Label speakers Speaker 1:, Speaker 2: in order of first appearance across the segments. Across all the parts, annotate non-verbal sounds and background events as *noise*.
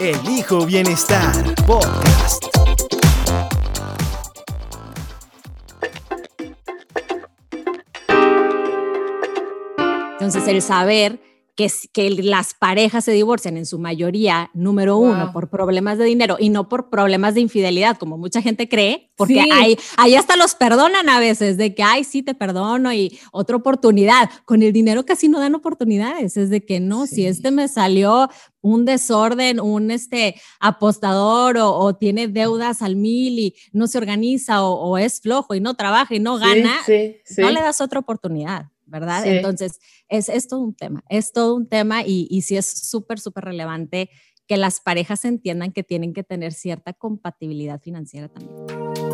Speaker 1: Elijo Bienestar Podcast.
Speaker 2: Entonces, el saber que, que las parejas se divorcian en su mayoría, número uno, por problemas de dinero y no por problemas de infidelidad, como mucha gente cree, porque hay, ahí hasta los perdonan a veces, de que, ay, sí, te perdono y otra oportunidad. Con el dinero casi no dan oportunidades, es de que no, si este me salió un desorden, un este apostador o, tiene deudas al mil y no se organiza o, es flojo y no trabaja y no gana, no le das otra oportunidad. ¿Verdad? Entonces, es, es, todo un tema, es todo un tema y, y sí es súper, súper relevante que las parejas entiendan que tienen que tener cierta compatibilidad financiera también.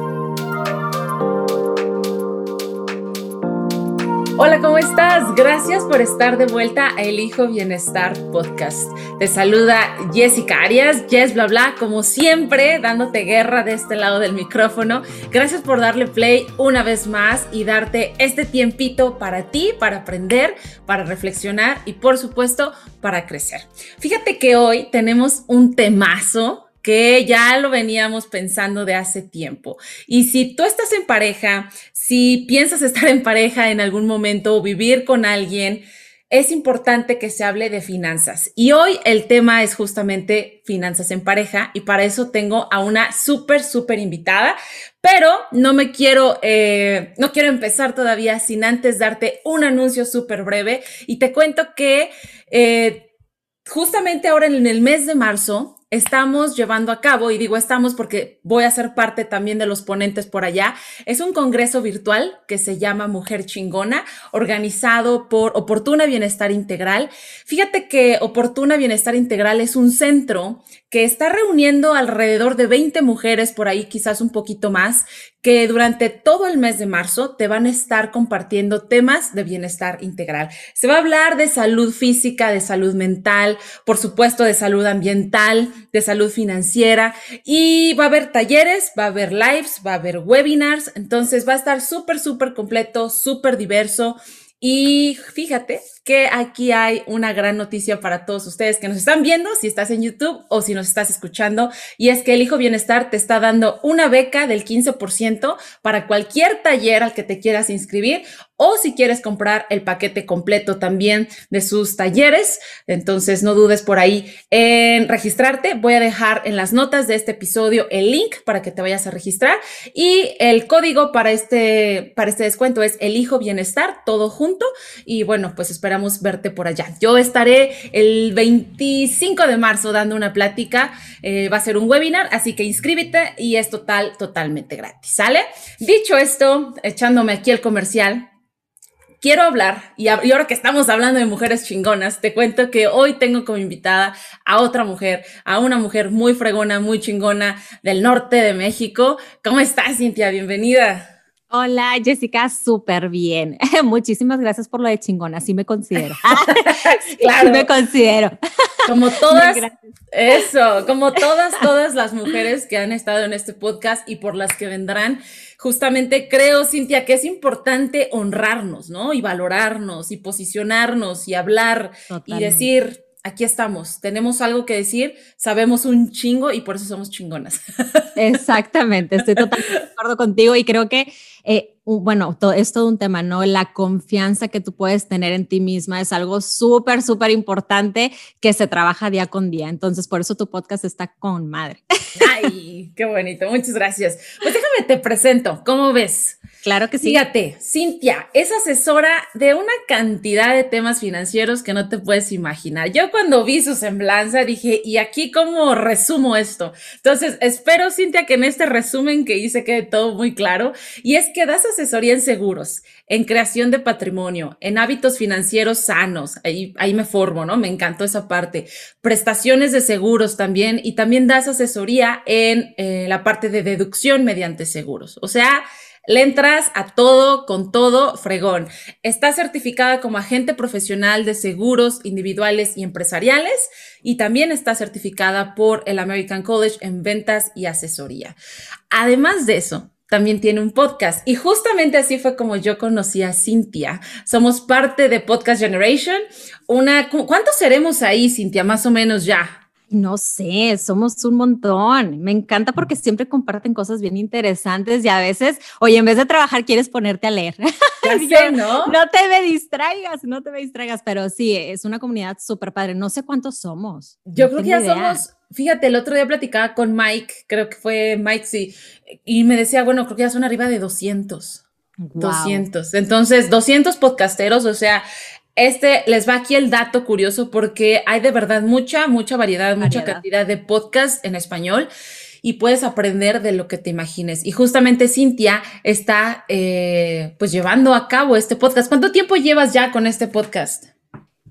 Speaker 3: Hola, ¿cómo estás? Gracias por estar de vuelta a El Hijo Bienestar Podcast. Te saluda Jessica Arias, Jess Bla Bla, como siempre, dándote guerra de este lado del micrófono. Gracias por darle play una vez más y darte este tiempito para ti, para aprender, para reflexionar y por supuesto para crecer. Fíjate que hoy tenemos un temazo que ya lo veníamos pensando de hace tiempo. Y si tú estás en pareja, si piensas estar en pareja en algún momento o vivir con alguien, es importante que se hable de finanzas. Y hoy el tema es justamente finanzas en pareja y para eso tengo a una súper, súper invitada, pero no me quiero, eh, no quiero empezar todavía sin antes darte un anuncio súper breve y te cuento que eh, justamente ahora en el mes de marzo estamos llevando a cabo, y digo estamos porque voy a ser parte también de los ponentes por allá, es un congreso virtual que se llama Mujer Chingona, organizado por Oportuna Bienestar Integral. Fíjate que Oportuna Bienestar Integral es un centro que está reuniendo alrededor de 20 mujeres, por ahí quizás un poquito más, que durante todo el mes de marzo te van a estar compartiendo temas de bienestar integral. Se va a hablar de salud física, de salud mental, por supuesto de salud ambiental, de salud financiera y va a haber talleres, va a haber lives, va a haber webinars, entonces va a estar súper, súper completo, súper diverso. Y fíjate que aquí hay una gran noticia para todos ustedes que nos están viendo, si estás en YouTube o si nos estás escuchando, y es que el Hijo Bienestar te está dando una beca del 15% para cualquier taller al que te quieras inscribir o si quieres comprar el paquete completo también de sus talleres. Entonces no dudes por ahí en registrarte. Voy a dejar en las notas de este episodio el link para que te vayas a registrar y el código para este, para este descuento es el Hijo Bienestar, todo junto. Y bueno, pues esperamos verte por allá. Yo estaré el 25 de marzo dando una plática, eh, va a ser un webinar, así que inscríbete y es total, totalmente gratis, ¿sale? Dicho esto, echándome aquí el comercial, quiero hablar, y, ahora que estamos hablando de mujeres chingonas, te cuento que hoy tengo como invitada a otra mujer, a una mujer muy fregona, muy chingona del norte de México. ¿Cómo estás, Cintia? Bienvenida.
Speaker 2: Hola Jessica, súper bien. *laughs* Muchísimas gracias por lo de chingona, así me considero. *laughs*
Speaker 3: claro.
Speaker 2: me considero.
Speaker 3: Como todas, eso, como todas, todas las mujeres que han estado en este podcast y por las que vendrán, justamente creo, Cintia, que es importante honrarnos, ¿no? Y valorarnos y posicionarnos y hablar y decir, aquí estamos, tenemos algo que decir, sabemos un chingo y por eso somos chingonas. *laughs*
Speaker 2: Exactamente, estoy totalmente de acuerdo contigo y creo que, eh, bueno, todo, es todo un tema, ¿no? La confianza que tú puedes tener en ti misma es algo súper, súper importante que se trabaja día con día. Entonces, por eso tu podcast está con madre.
Speaker 3: Ay, qué bonito, muchas gracias. Pues déjame te presento, ¿cómo ves?
Speaker 2: Claro que sí.
Speaker 3: Fíjate, Cintia es asesora de una cantidad de temas financieros que no te puedes imaginar. Yo cuando vi su semblanza dije, ¿y aquí cómo resumo esto? Entonces, espero, Cintia, que en este resumen que hice quede todo muy claro. Y es que das asesoría en seguros, en creación de patrimonio, en hábitos financieros sanos. Ahí, me formo, ¿no? Me encantó esa parte. Prestaciones de seguros también. Y también das asesoría en eh, la parte de deducción mediante seguros. O sea, le entras a todo con todo fregón. Está certificada como agente profesional de seguros individuales y empresariales y también está certificada por el American College en ventas y asesoría. Además de eso, también tiene un podcast y justamente así fue como yo conocí a Cintia. Somos parte de Podcast Generation. Una, ¿Cuántos seremos ahí, Cintia? Más o menos ya.
Speaker 2: No sé, somos un montón. Me encanta porque siempre comparten cosas bien interesantes y a veces, oye, en vez de trabajar quieres ponerte a leer. *laughs*
Speaker 3: Ya ¿no?
Speaker 2: No te me distraigas, no te me distraigas, pero sí, es una comunidad súper padre. No sé cuántos somos.
Speaker 3: Yo creo que ya somos, fíjate, el otro día platicaba con Mike, creo que fue Mike, sí, y me decía, bueno, creo que ya son arriba de 200. 200. Entonces, 200 podcasteros, o sea, este les va aquí el dato curioso porque hay de verdad mucha, mucha variedad, mucha cantidad de podcasts en español y puedes aprender de lo que te imagines. Y justamente Cintia está eh, pues llevando a cabo este podcast. ¿Cuánto tiempo llevas ya con este podcast?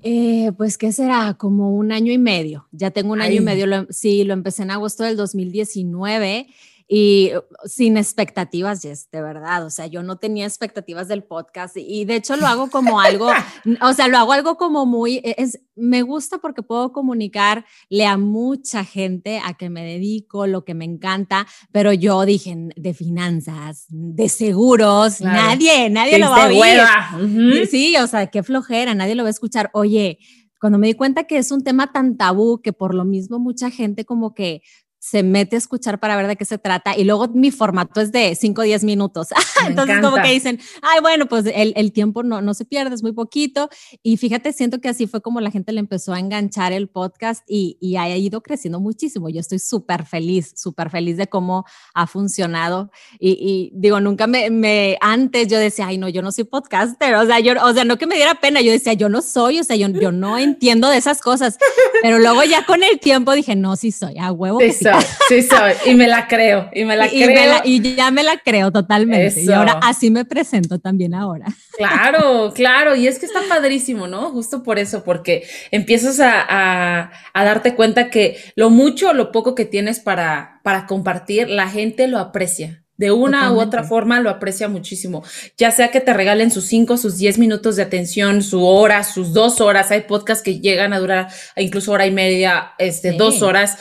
Speaker 2: Eh, pues, ¿qué será? Como un año y medio. Ya tengo un año y medio. sí, lo empecé en agosto del 2019 y uh, sin expectativas, Jess, de verdad. O sea, yo no tenía expectativas del podcast y de hecho lo hago como algo, *laughs* o sea, lo hago algo como muy, e, es, me gusta porque puedo comunicarle a mucha gente a que me dedico, lo que me encanta, pero yo dije de finanzas, de seguros, nadie, nadie lo va a oír. Sí, o sea, qué flojera, nadie lo va a escuchar. Oye, cuando me di cuenta que es un tema tan tabú que por lo mismo mucha gente como que se mete a escuchar para ver de qué se trata y luego mi formato es de 5 o 10 minutos. *laughs* Entonces como que dicen, ay, bueno, pues el, el, tiempo no, no se pierde, es muy poquito. Y fíjate, siento que así fue como la gente le empezó a enganchar el podcast y, y ha ido creciendo muchísimo. Yo estoy súper feliz, súper feliz de cómo ha funcionado. Y, y, digo, nunca me, me, antes yo decía, ay, no, yo no soy podcaster. O sea, yo, o sea, no que me diera pena, yo decía, yo no soy, o sea, yo, yo no entiendo de esas cosas. Pero luego ya con el tiempo dije, no, sí soy, a huevo.
Speaker 3: Sí, sí sí soy, y me la creo, y me la creo.
Speaker 2: y ya me la creo totalmente. Y ahora así me presento también ahora.
Speaker 3: Claro, claro, y es que está padrísimo, ¿no? Justo por eso, porque empiezas a, a, darte cuenta que lo mucho o lo poco que tienes para, para compartir, la gente lo aprecia de una u otra forma lo aprecia muchísimo. Ya sea que te regalen sus cinco, sus diez minutos de atención, su hora, sus dos horas. Hay podcasts que llegan a durar incluso hora y media, este, dos horas.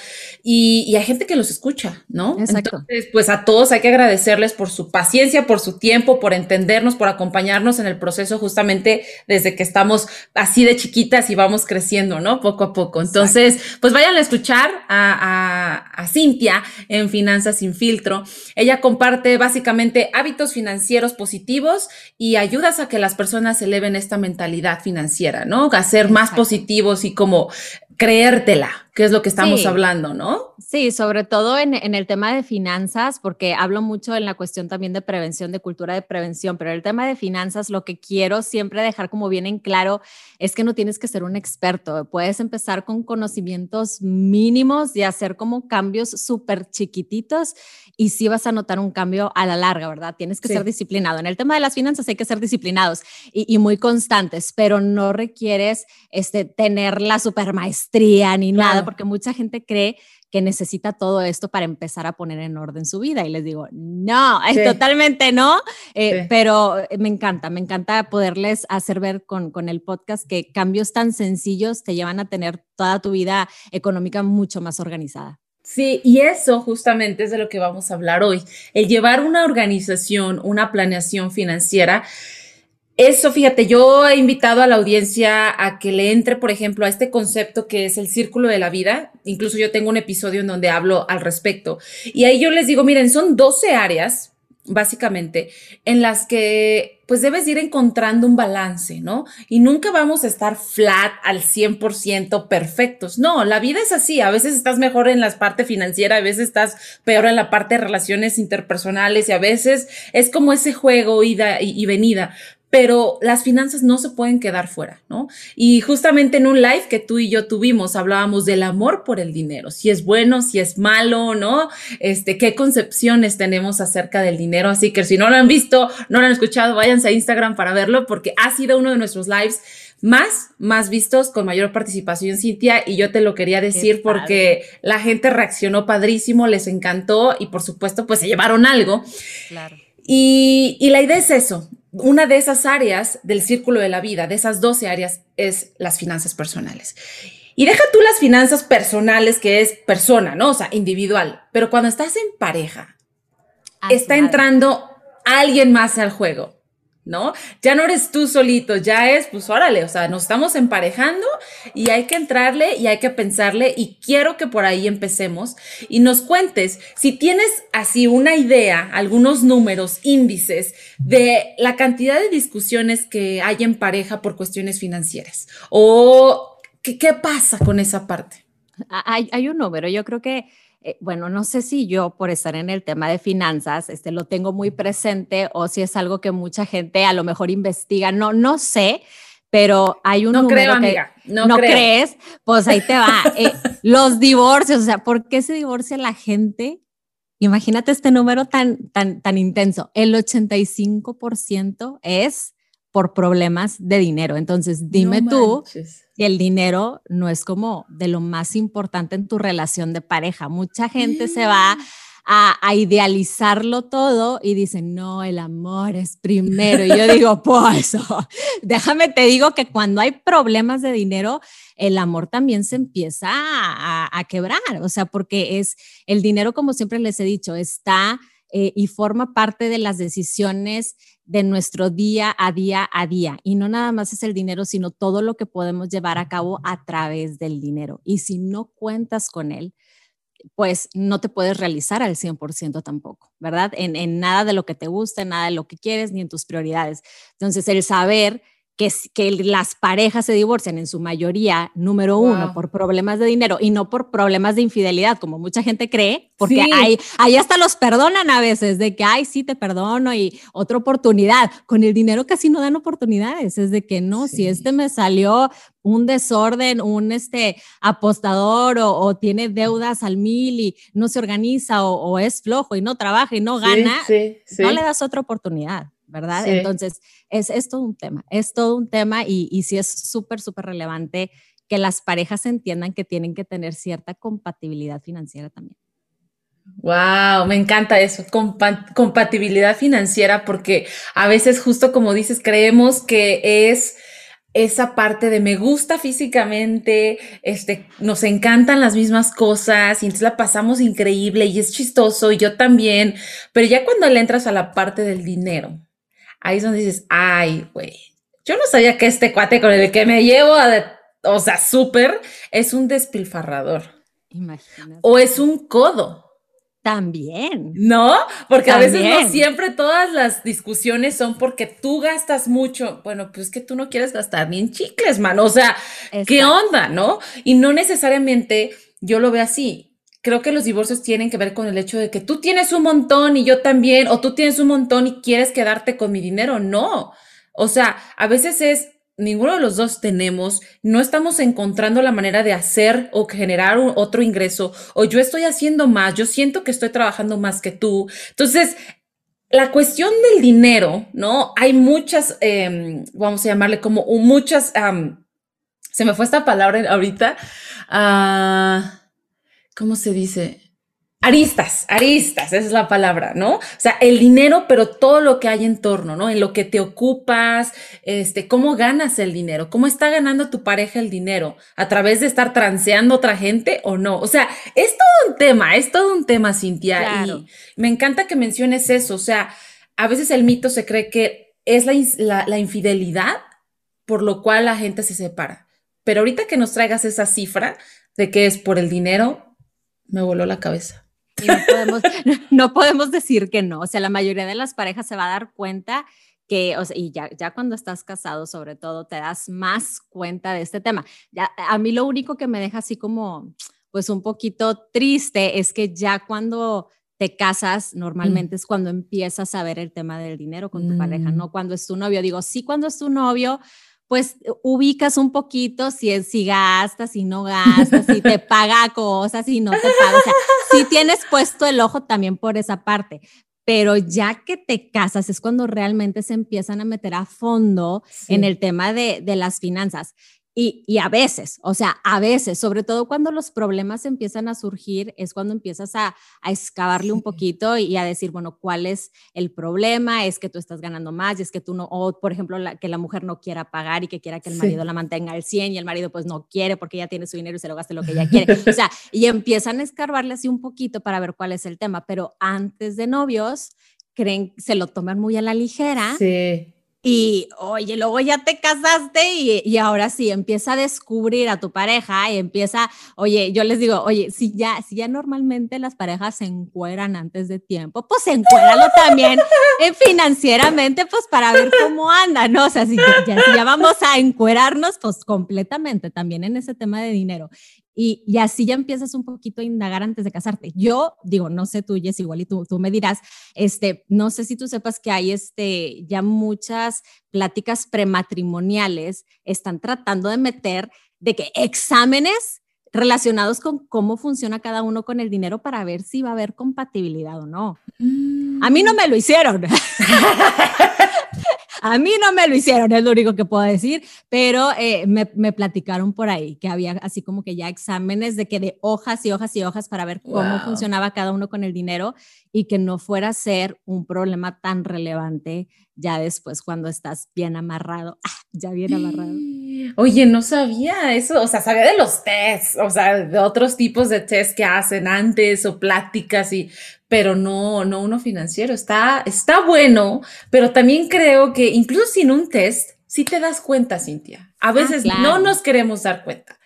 Speaker 3: Y, hay gente que los escucha, ¿no? Entonces, pues a todos hay que agradecerles por su paciencia, por su tiempo, por entendernos, por acompañarnos en el proceso justamente desde que estamos así de chiquitas y vamos creciendo, ¿no? Poco a poco. Entonces, pues vayan a escuchar a, a, a Cintia en Finanzas sin filtro. Ella comparte básicamente hábitos financieros positivos y ayudas a que las personas eleven esta mentalidad financiera, ¿no? A ser más positivos y como creértela, que es lo que estamos hablando, ¿no?
Speaker 2: Sí, sobre todo en, en, el tema de finanzas, porque hablo mucho en la cuestión también de prevención, de cultura de prevención, pero el tema de finanzas, lo que quiero siempre dejar como bien en claro es que no tienes que ser un experto, puedes empezar con conocimientos mínimos y hacer como cambios súper chiquititos y sí vas a notar un cambio a la larga, ¿verdad? Tienes que ser disciplinado. En el tema de las finanzas hay que ser disciplinados y, y muy constantes, pero no requieres este, tener la super maestría ni nada, porque mucha gente cree que necesita todo esto para empezar a poner en orden su vida. Y les digo, no, *laughs* es totalmente no, eh, pero me encanta, me encanta poderles hacer ver con, con el podcast que cambios tan sencillos te llevan a tener toda tu vida económica mucho más organizada.
Speaker 3: Sí, y eso justamente es de lo que vamos a hablar hoy. El llevar una organización, una planeación financiera. Eso, fíjate, yo he invitado a la audiencia a que le entre, por ejemplo, a este concepto que es el círculo de la vida. Incluso yo tengo un episodio en donde hablo al respecto. Y ahí yo les digo, miren, son 12 áreas básicamente, en las que pues debes ir encontrando un balance, ¿no? Y nunca vamos a estar flat al 100% perfectos. No, la vida es así. A veces estás mejor en la parte financiera, a veces estás peor en la parte de relaciones interpersonales y a veces es como ese juego ida y venida pero las finanzas no se pueden quedar fuera, ¿no? Y justamente en un live que tú y yo tuvimos, hablábamos del amor por el dinero, si es bueno, si es malo, ¿no? Este, qué concepciones tenemos acerca del dinero. Así que si no lo han visto, no lo han escuchado, váyanse a Instagram para verlo, porque ha sido uno de nuestros lives más, más vistos, con mayor participación, Cintia, y yo te lo quería decir porque la gente reaccionó padrísimo, les encantó y por supuesto, pues se llevaron algo. Claro. Y, y la idea es eso, una de esas áreas del círculo de la vida, de esas 12 áreas, es las finanzas personales. Y deja tú las finanzas personales, que es persona, ¿no? O sea, individual. Pero cuando estás en pareja, está entrando alguien más al juego. ¿No? Ya no eres tú solito, ya es, pues órale, o sea, nos estamos emparejando y hay que entrarle y hay que pensarle y quiero que por ahí empecemos y nos cuentes si tienes así una idea, algunos números, índices de la cantidad de discusiones que hay en pareja por cuestiones financieras o qué, pasa con esa parte.
Speaker 2: Hay, hay un número, yo creo que eh, bueno, no sé si yo por estar en el tema de finanzas, este, lo tengo muy presente o si es algo que mucha gente a lo mejor investiga, no, no sé, pero hay un
Speaker 3: no
Speaker 2: número
Speaker 3: creo, amiga. No,
Speaker 2: no crees, pues ahí te va. Eh, *laughs* los divorcios, o sea, ¿por qué se divorcia la gente? Imagínate este número tan, tan, tan intenso. El 85% es por problemas de dinero. Entonces, dime tú y el dinero no es como de lo más importante en tu relación de pareja. Mucha gente se va a, idealizarlo todo y dicen, no, el amor es primero. Y yo digo, *laughs* pues, *laughs* déjame te digo que cuando hay problemas de dinero, el amor también se empieza a, quebrar. O sea, porque es el dinero, como siempre les he dicho, está eh, y forma parte de las decisiones de nuestro día a día a día. Y no nada más es el dinero, sino todo lo que podemos llevar a cabo a través del dinero. Y si no cuentas con él, pues no te puedes realizar al 100% tampoco, ¿verdad? En, en, nada de lo que te gusta, en nada de lo que quieres, ni en tus prioridades. Entonces, el saber que, que las parejas se divorcian en su mayoría, número uno, por problemas de dinero y no por problemas de infidelidad, como mucha gente cree, porque hay, ahí hasta los perdonan a veces, de que, ay, sí, te perdono y otra oportunidad. Con el dinero casi no dan oportunidades, es de que no, si este me salió un desorden, un este apostador o, tiene deudas al mil y no se organiza o, es flojo y no trabaja y no gana, no le das otra oportunidad. ¿Verdad? Entonces, es, es, todo un tema, es todo un tema y, y sí es súper, súper relevante que las parejas entiendan que tienen que tener cierta compatibilidad financiera también.
Speaker 3: Wow, me encanta eso, compatibilidad financiera, porque a veces justo como dices, creemos que es esa parte de me gusta físicamente, este, nos encantan las mismas cosas y entonces la pasamos increíble y es chistoso y yo también, pero ya cuando le entras a la parte del dinero, ahí es donde dices, ay, güey, yo no sabía que este cuate con el que me llevo, o sea, súper, es un despilfarrador. Imagínate. O es un codo.
Speaker 2: También.
Speaker 3: ¿No? Porque a veces no siempre todas las discusiones son porque tú gastas mucho. Bueno, pues que tú no quieres gastar ni en chicles, mano. O sea, ¿qué onda, no? Y no necesariamente yo lo veo así creo que los divorcios tienen que ver con el hecho de que tú tienes un montón y yo también, o tú tienes un montón y quieres quedarte con mi dinero. No. O sea, a veces es, ninguno de los dos tenemos, no estamos encontrando la manera de hacer o generar otro ingreso, o yo estoy haciendo más, yo siento que estoy trabajando más que tú. Entonces, la cuestión del dinero, ¿no? Hay muchas, em, vamos a llamarle como muchas, se me fue esta palabra ahorita. Ah, ¿cómo se dice? Aristas, aristas, esa es la palabra, ¿no? O sea, el dinero, pero todo lo que hay en torno, ¿no? En lo que te ocupas, este, cómo ganas el dinero, cómo está ganando tu pareja el dinero, a través de estar transeando a otra gente o no. O sea, es todo un tema, es todo un tema, Cintia. Y me encanta que menciones eso. O sea, a veces el mito se cree que es la, la infidelidad por lo cual la gente se separa. Pero ahorita que nos traigas esa cifra de que es por el dinero, me voló la cabeza. *laughs*
Speaker 2: no podemos, decir que no. O sea, la mayoría de las parejas se va a dar cuenta que, o sea, y ya, ya cuando estás casado, sobre todo, te das más cuenta de este tema. Ya, a mí lo único que me deja así como, pues un poquito triste es que ya cuando te casas, normalmente es cuando empiezas a ver el tema del dinero con tu pareja, mm. no cuando es tu novio. Digo, sí, cuando es tu novio, pues ubicas un poquito si, es, si gastas, si no gastas, si te *laughs* paga cosas, si no te paga. O sea, si tienes puesto el ojo también por esa parte. Pero ya que te casas es cuando realmente se empiezan a meter a fondo en el tema de, de las finanzas. Y, a veces, o sea, a veces, sobre todo cuando los problemas empiezan a surgir, es cuando empiezas a, a excavarle un poquito y, a decir, bueno, ¿cuál es el problema? Es que tú estás ganando más y es que tú no, o por ejemplo, que la mujer no quiera pagar y que quiera que el marido la mantenga al 100 y el marido pues no quiere porque ya tiene su dinero y se lo gaste lo que ella quiere. O sea, y empiezan a escarbarle así un poquito para ver cuál es el tema, pero antes de novios, creen, se lo toman muy a la ligera. Sí y oye, luego ya te casaste y, y, ahora sí, empieza a descubrir a tu pareja y empieza, oye, yo les digo, oye, si ya, si ya normalmente las parejas se encueran antes de tiempo, pues encuéralo también *laughs* eh, financieramente, pues para ver cómo anda, ¿no? O sea, si ya, si ya vamos a encuerarnos, pues completamente también en ese tema de dinero. Y, y, así ya empiezas un poquito a indagar antes de casarte. Yo digo, no sé tú, Jess, igual y tú, tú me dirás, este, no sé si tú sepas que hay este, ya muchas pláticas prematrimoniales están tratando de meter de que exámenes relacionados con cómo funciona cada uno con el dinero para ver si va a haber compatibilidad o no. A mí no mm. me lo hicieron. *laughs* A mí no me lo hicieron, es lo único que puedo decir, pero eh, me, me, platicaron por ahí que había así como que ya exámenes de que de hojas y hojas y hojas para ver cómo funcionaba cada uno con el dinero y que no fuera a ser un problema tan relevante ya después cuando estás bien amarrado, ah, ya bien amarrado.
Speaker 3: Oye, no sabía eso, o sea, sabía de los tests, o sea, de otros tipos de tests que hacen antes o pláticas y, pero no, no uno financiero. Está, está bueno, pero también creo que incluso sin un test, sí te das cuenta, Cintia. A ah, veces no nos queremos dar cuenta.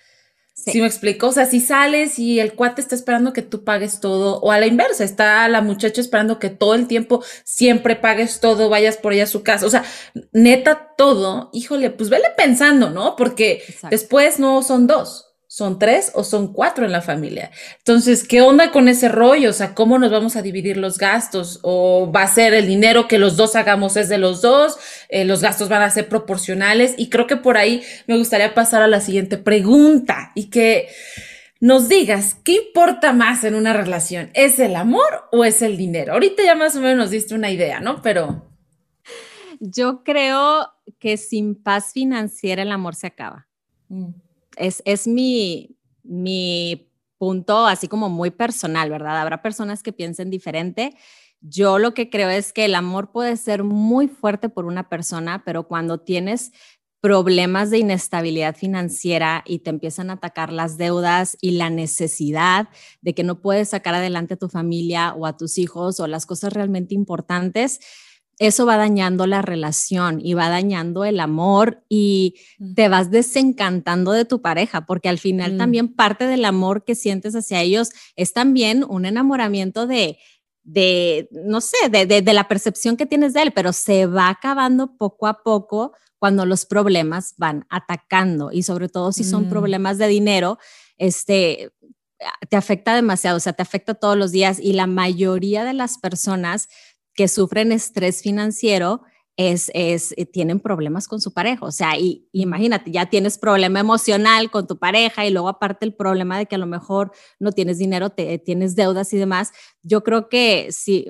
Speaker 3: Sí. me explico? O sea, si sales y el cuate está esperando que tú pagues todo, o a la inversa, está la muchacha esperando que todo el tiempo siempre pagues todo, vayas por ella a su casa. O sea, neta todo, híjole, pues vele pensando, ¿no? Porque después no son dos son tres o son cuatro en la familia. Entonces, ¿qué onda con ese rollo? O sea, ¿cómo nos vamos a dividir los gastos? ¿O va a ser el dinero que los dos hagamos es de los dos? Eh, ¿Los gastos van a ser proporcionales? Y creo que por ahí me gustaría pasar a la siguiente pregunta y que nos digas, ¿qué importa más en una relación? ¿Es el amor o es el dinero? Ahorita ya más o menos nos diste una idea, ¿no? Pero...
Speaker 2: Yo creo que sin paz financiera el amor se acaba. Mm es, mi, mi punto así como muy personal, ¿verdad? Habrá personas que piensen diferente. Yo lo que creo es que el amor puede ser muy fuerte por una persona, pero cuando tienes problemas de inestabilidad financiera y te empiezan a atacar las deudas y la necesidad de que no puedes sacar adelante a tu familia o a tus hijos o las cosas realmente importantes, eso va dañando la relación y va dañando el amor y mm. te vas desencantando de tu pareja, porque al final mm. también parte del amor que sientes hacia ellos es también un enamoramiento de, de no sé, de, de, la percepción que tienes de él, pero se va acabando poco a poco cuando los problemas van atacando y sobre todo si son mm. problemas de dinero, este, te afecta demasiado, o sea, te afecta todos los días y la mayoría de las personas que sufren estrés financiero es, es, eh, tienen problemas con su pareja. O sea, y, imagínate, ya tienes problema emocional con tu pareja y luego aparte el problema de que a lo mejor no tienes dinero, te, tienes deudas y demás. Yo creo que sí,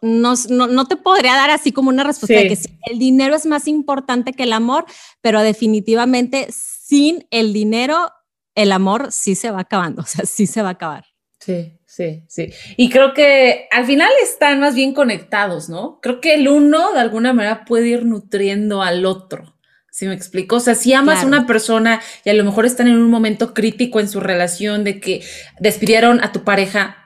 Speaker 2: no, no, te podría dar así como una respuesta de que el dinero es más importante que el amor, pero definitivamente sin el dinero, el amor sí se va acabando, o sea, sí se va a acabar.
Speaker 3: Sí, sí, sí. Y creo que al final están más bien conectados, ¿no? Creo que el uno de alguna manera puede ir nutriendo al otro. ¿Sí me explico? O sea, si amas a una persona y a lo mejor están en un momento crítico en su relación de que despidieron a tu pareja,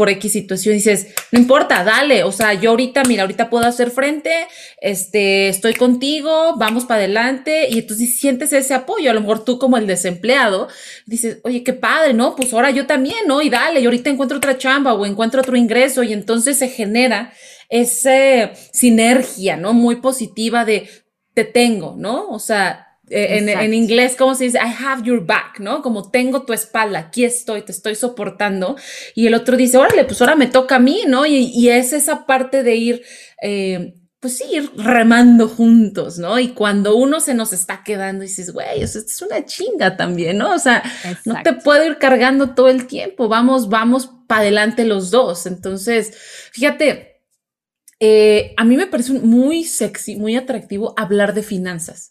Speaker 3: por X situación, dices, no importa, dale, o sea, yo ahorita, mira, ahorita puedo hacer frente, este, estoy contigo, vamos para adelante, y entonces sientes ese apoyo, a lo mejor tú como el desempleado, dices, oye, qué padre, ¿no? Pues ahora yo también, ¿no? Y dale, y ahorita encuentro otra chamba o encuentro otro ingreso, y entonces se genera esa sinergia, ¿no? Muy positiva de, te tengo, ¿no? O sea, eh, en, inglés, ¿cómo se dice? I have your back, ¿no? Como tengo tu espalda, aquí estoy, te estoy soportando. Y el otro dice, órale, pues ahora me toca a mí, ¿no? Y, es esa parte de ir, eh, pues sí, ir remando juntos, ¿no? Y cuando uno se nos está quedando, dices, güey, esto es una chinga también, ¿no? O sea, no te puedo ir cargando todo el tiempo, vamos, vamos para adelante los dos. Entonces, fíjate, eh, a mí me parece muy sexy, muy atractivo hablar de finanzas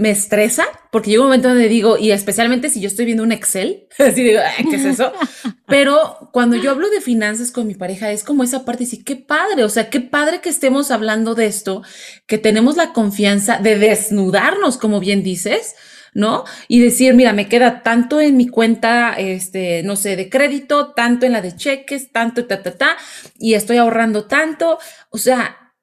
Speaker 3: me estresa porque llega un momento donde digo, y especialmente si yo estoy viendo un Excel, *laughs* así digo, ¿qué es eso? *laughs* Pero cuando yo hablo de finanzas con mi pareja, es como esa parte, sí, qué padre, o sea, qué padre que estemos hablando de esto, que tenemos la confianza de desnudarnos, como bien dices, ¿no? Y decir, mira, me queda tanto en mi cuenta, este, no sé, de crédito, tanto en la de cheques, tanto, ta, ta, ta, y estoy ahorrando tanto, o sea,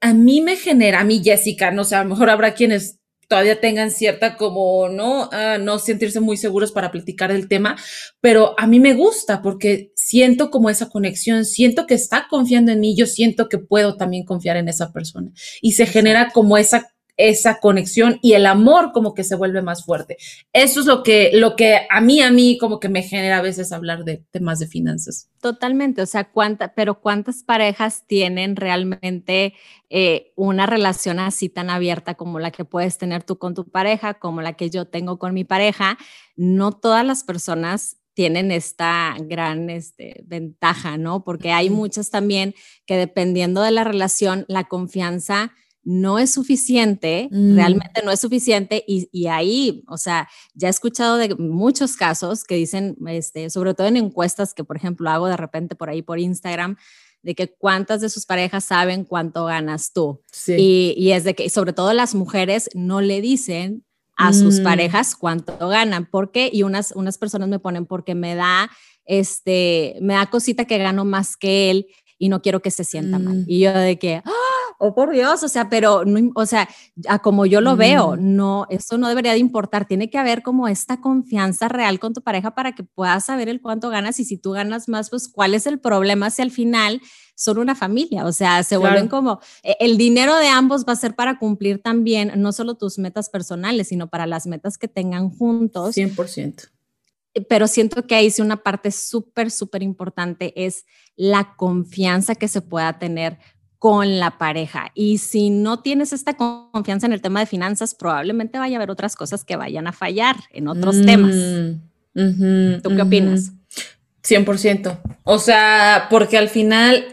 Speaker 3: a mí me genera, a mí Jessica, no sé, a lo mejor habrá quienes todavía tengan cierta como, ¿no? No sentirse muy seguros para platicar el tema, pero a mí me gusta porque siento como esa conexión, siento que está confiando en mí, yo siento que puedo también confiar en esa persona y se genera como esa esa conexión y el amor como que se vuelve más fuerte. Eso es lo que, lo que a mí, a mí como que me genera a veces hablar de temas de finanzas.
Speaker 2: Totalmente, o sea, cuánta, pero cuántas parejas tienen realmente eh, una relación así tan abierta como la que puedes tener tú con tu pareja, como la que yo tengo con mi pareja. No todas las personas tienen esta gran este, ventaja, ¿no? Porque hay muchas también que dependiendo de la relación, la confianza no es suficiente, mm. realmente no es suficiente y, ahí, o sea, ya he escuchado de muchos casos que dicen, este, sobre todo en encuestas que, por ejemplo, hago de repente por ahí por Instagram, de que cuántas de sus parejas saben cuánto ganas tú. Y, es de que, sobre todo las mujeres no le dicen a sus mm. parejas cuánto ganan. ¿Por qué? Y unas, unas personas me ponen porque me da, este, me da cosita que gano más que él y no quiero que se sienta mal. Mm. Y yo de que, ¡ah! Oh por Dios, o sea, pero, no, o sea, a como yo lo veo, mm. no, eso no debería de importar, tiene que haber como esta confianza real con tu pareja para que puedas saber el cuánto ganas y si tú ganas más, pues cuál es el problema si al final son una familia, o sea, se vuelven como, e, el dinero de ambos va a ser para cumplir también no solo tus metas personales, sino para las metas que tengan juntos.
Speaker 3: 100%
Speaker 2: pero siento que ahí sí una parte súper, súper importante es la confianza que se pueda tener con la pareja. Y si no tienes esta confianza en el tema de finanzas, probablemente vaya a haber otras cosas que vayan a fallar en otros temas.
Speaker 3: Mm,
Speaker 2: ¿Tú qué opinas?
Speaker 3: 100%. O sea, porque al final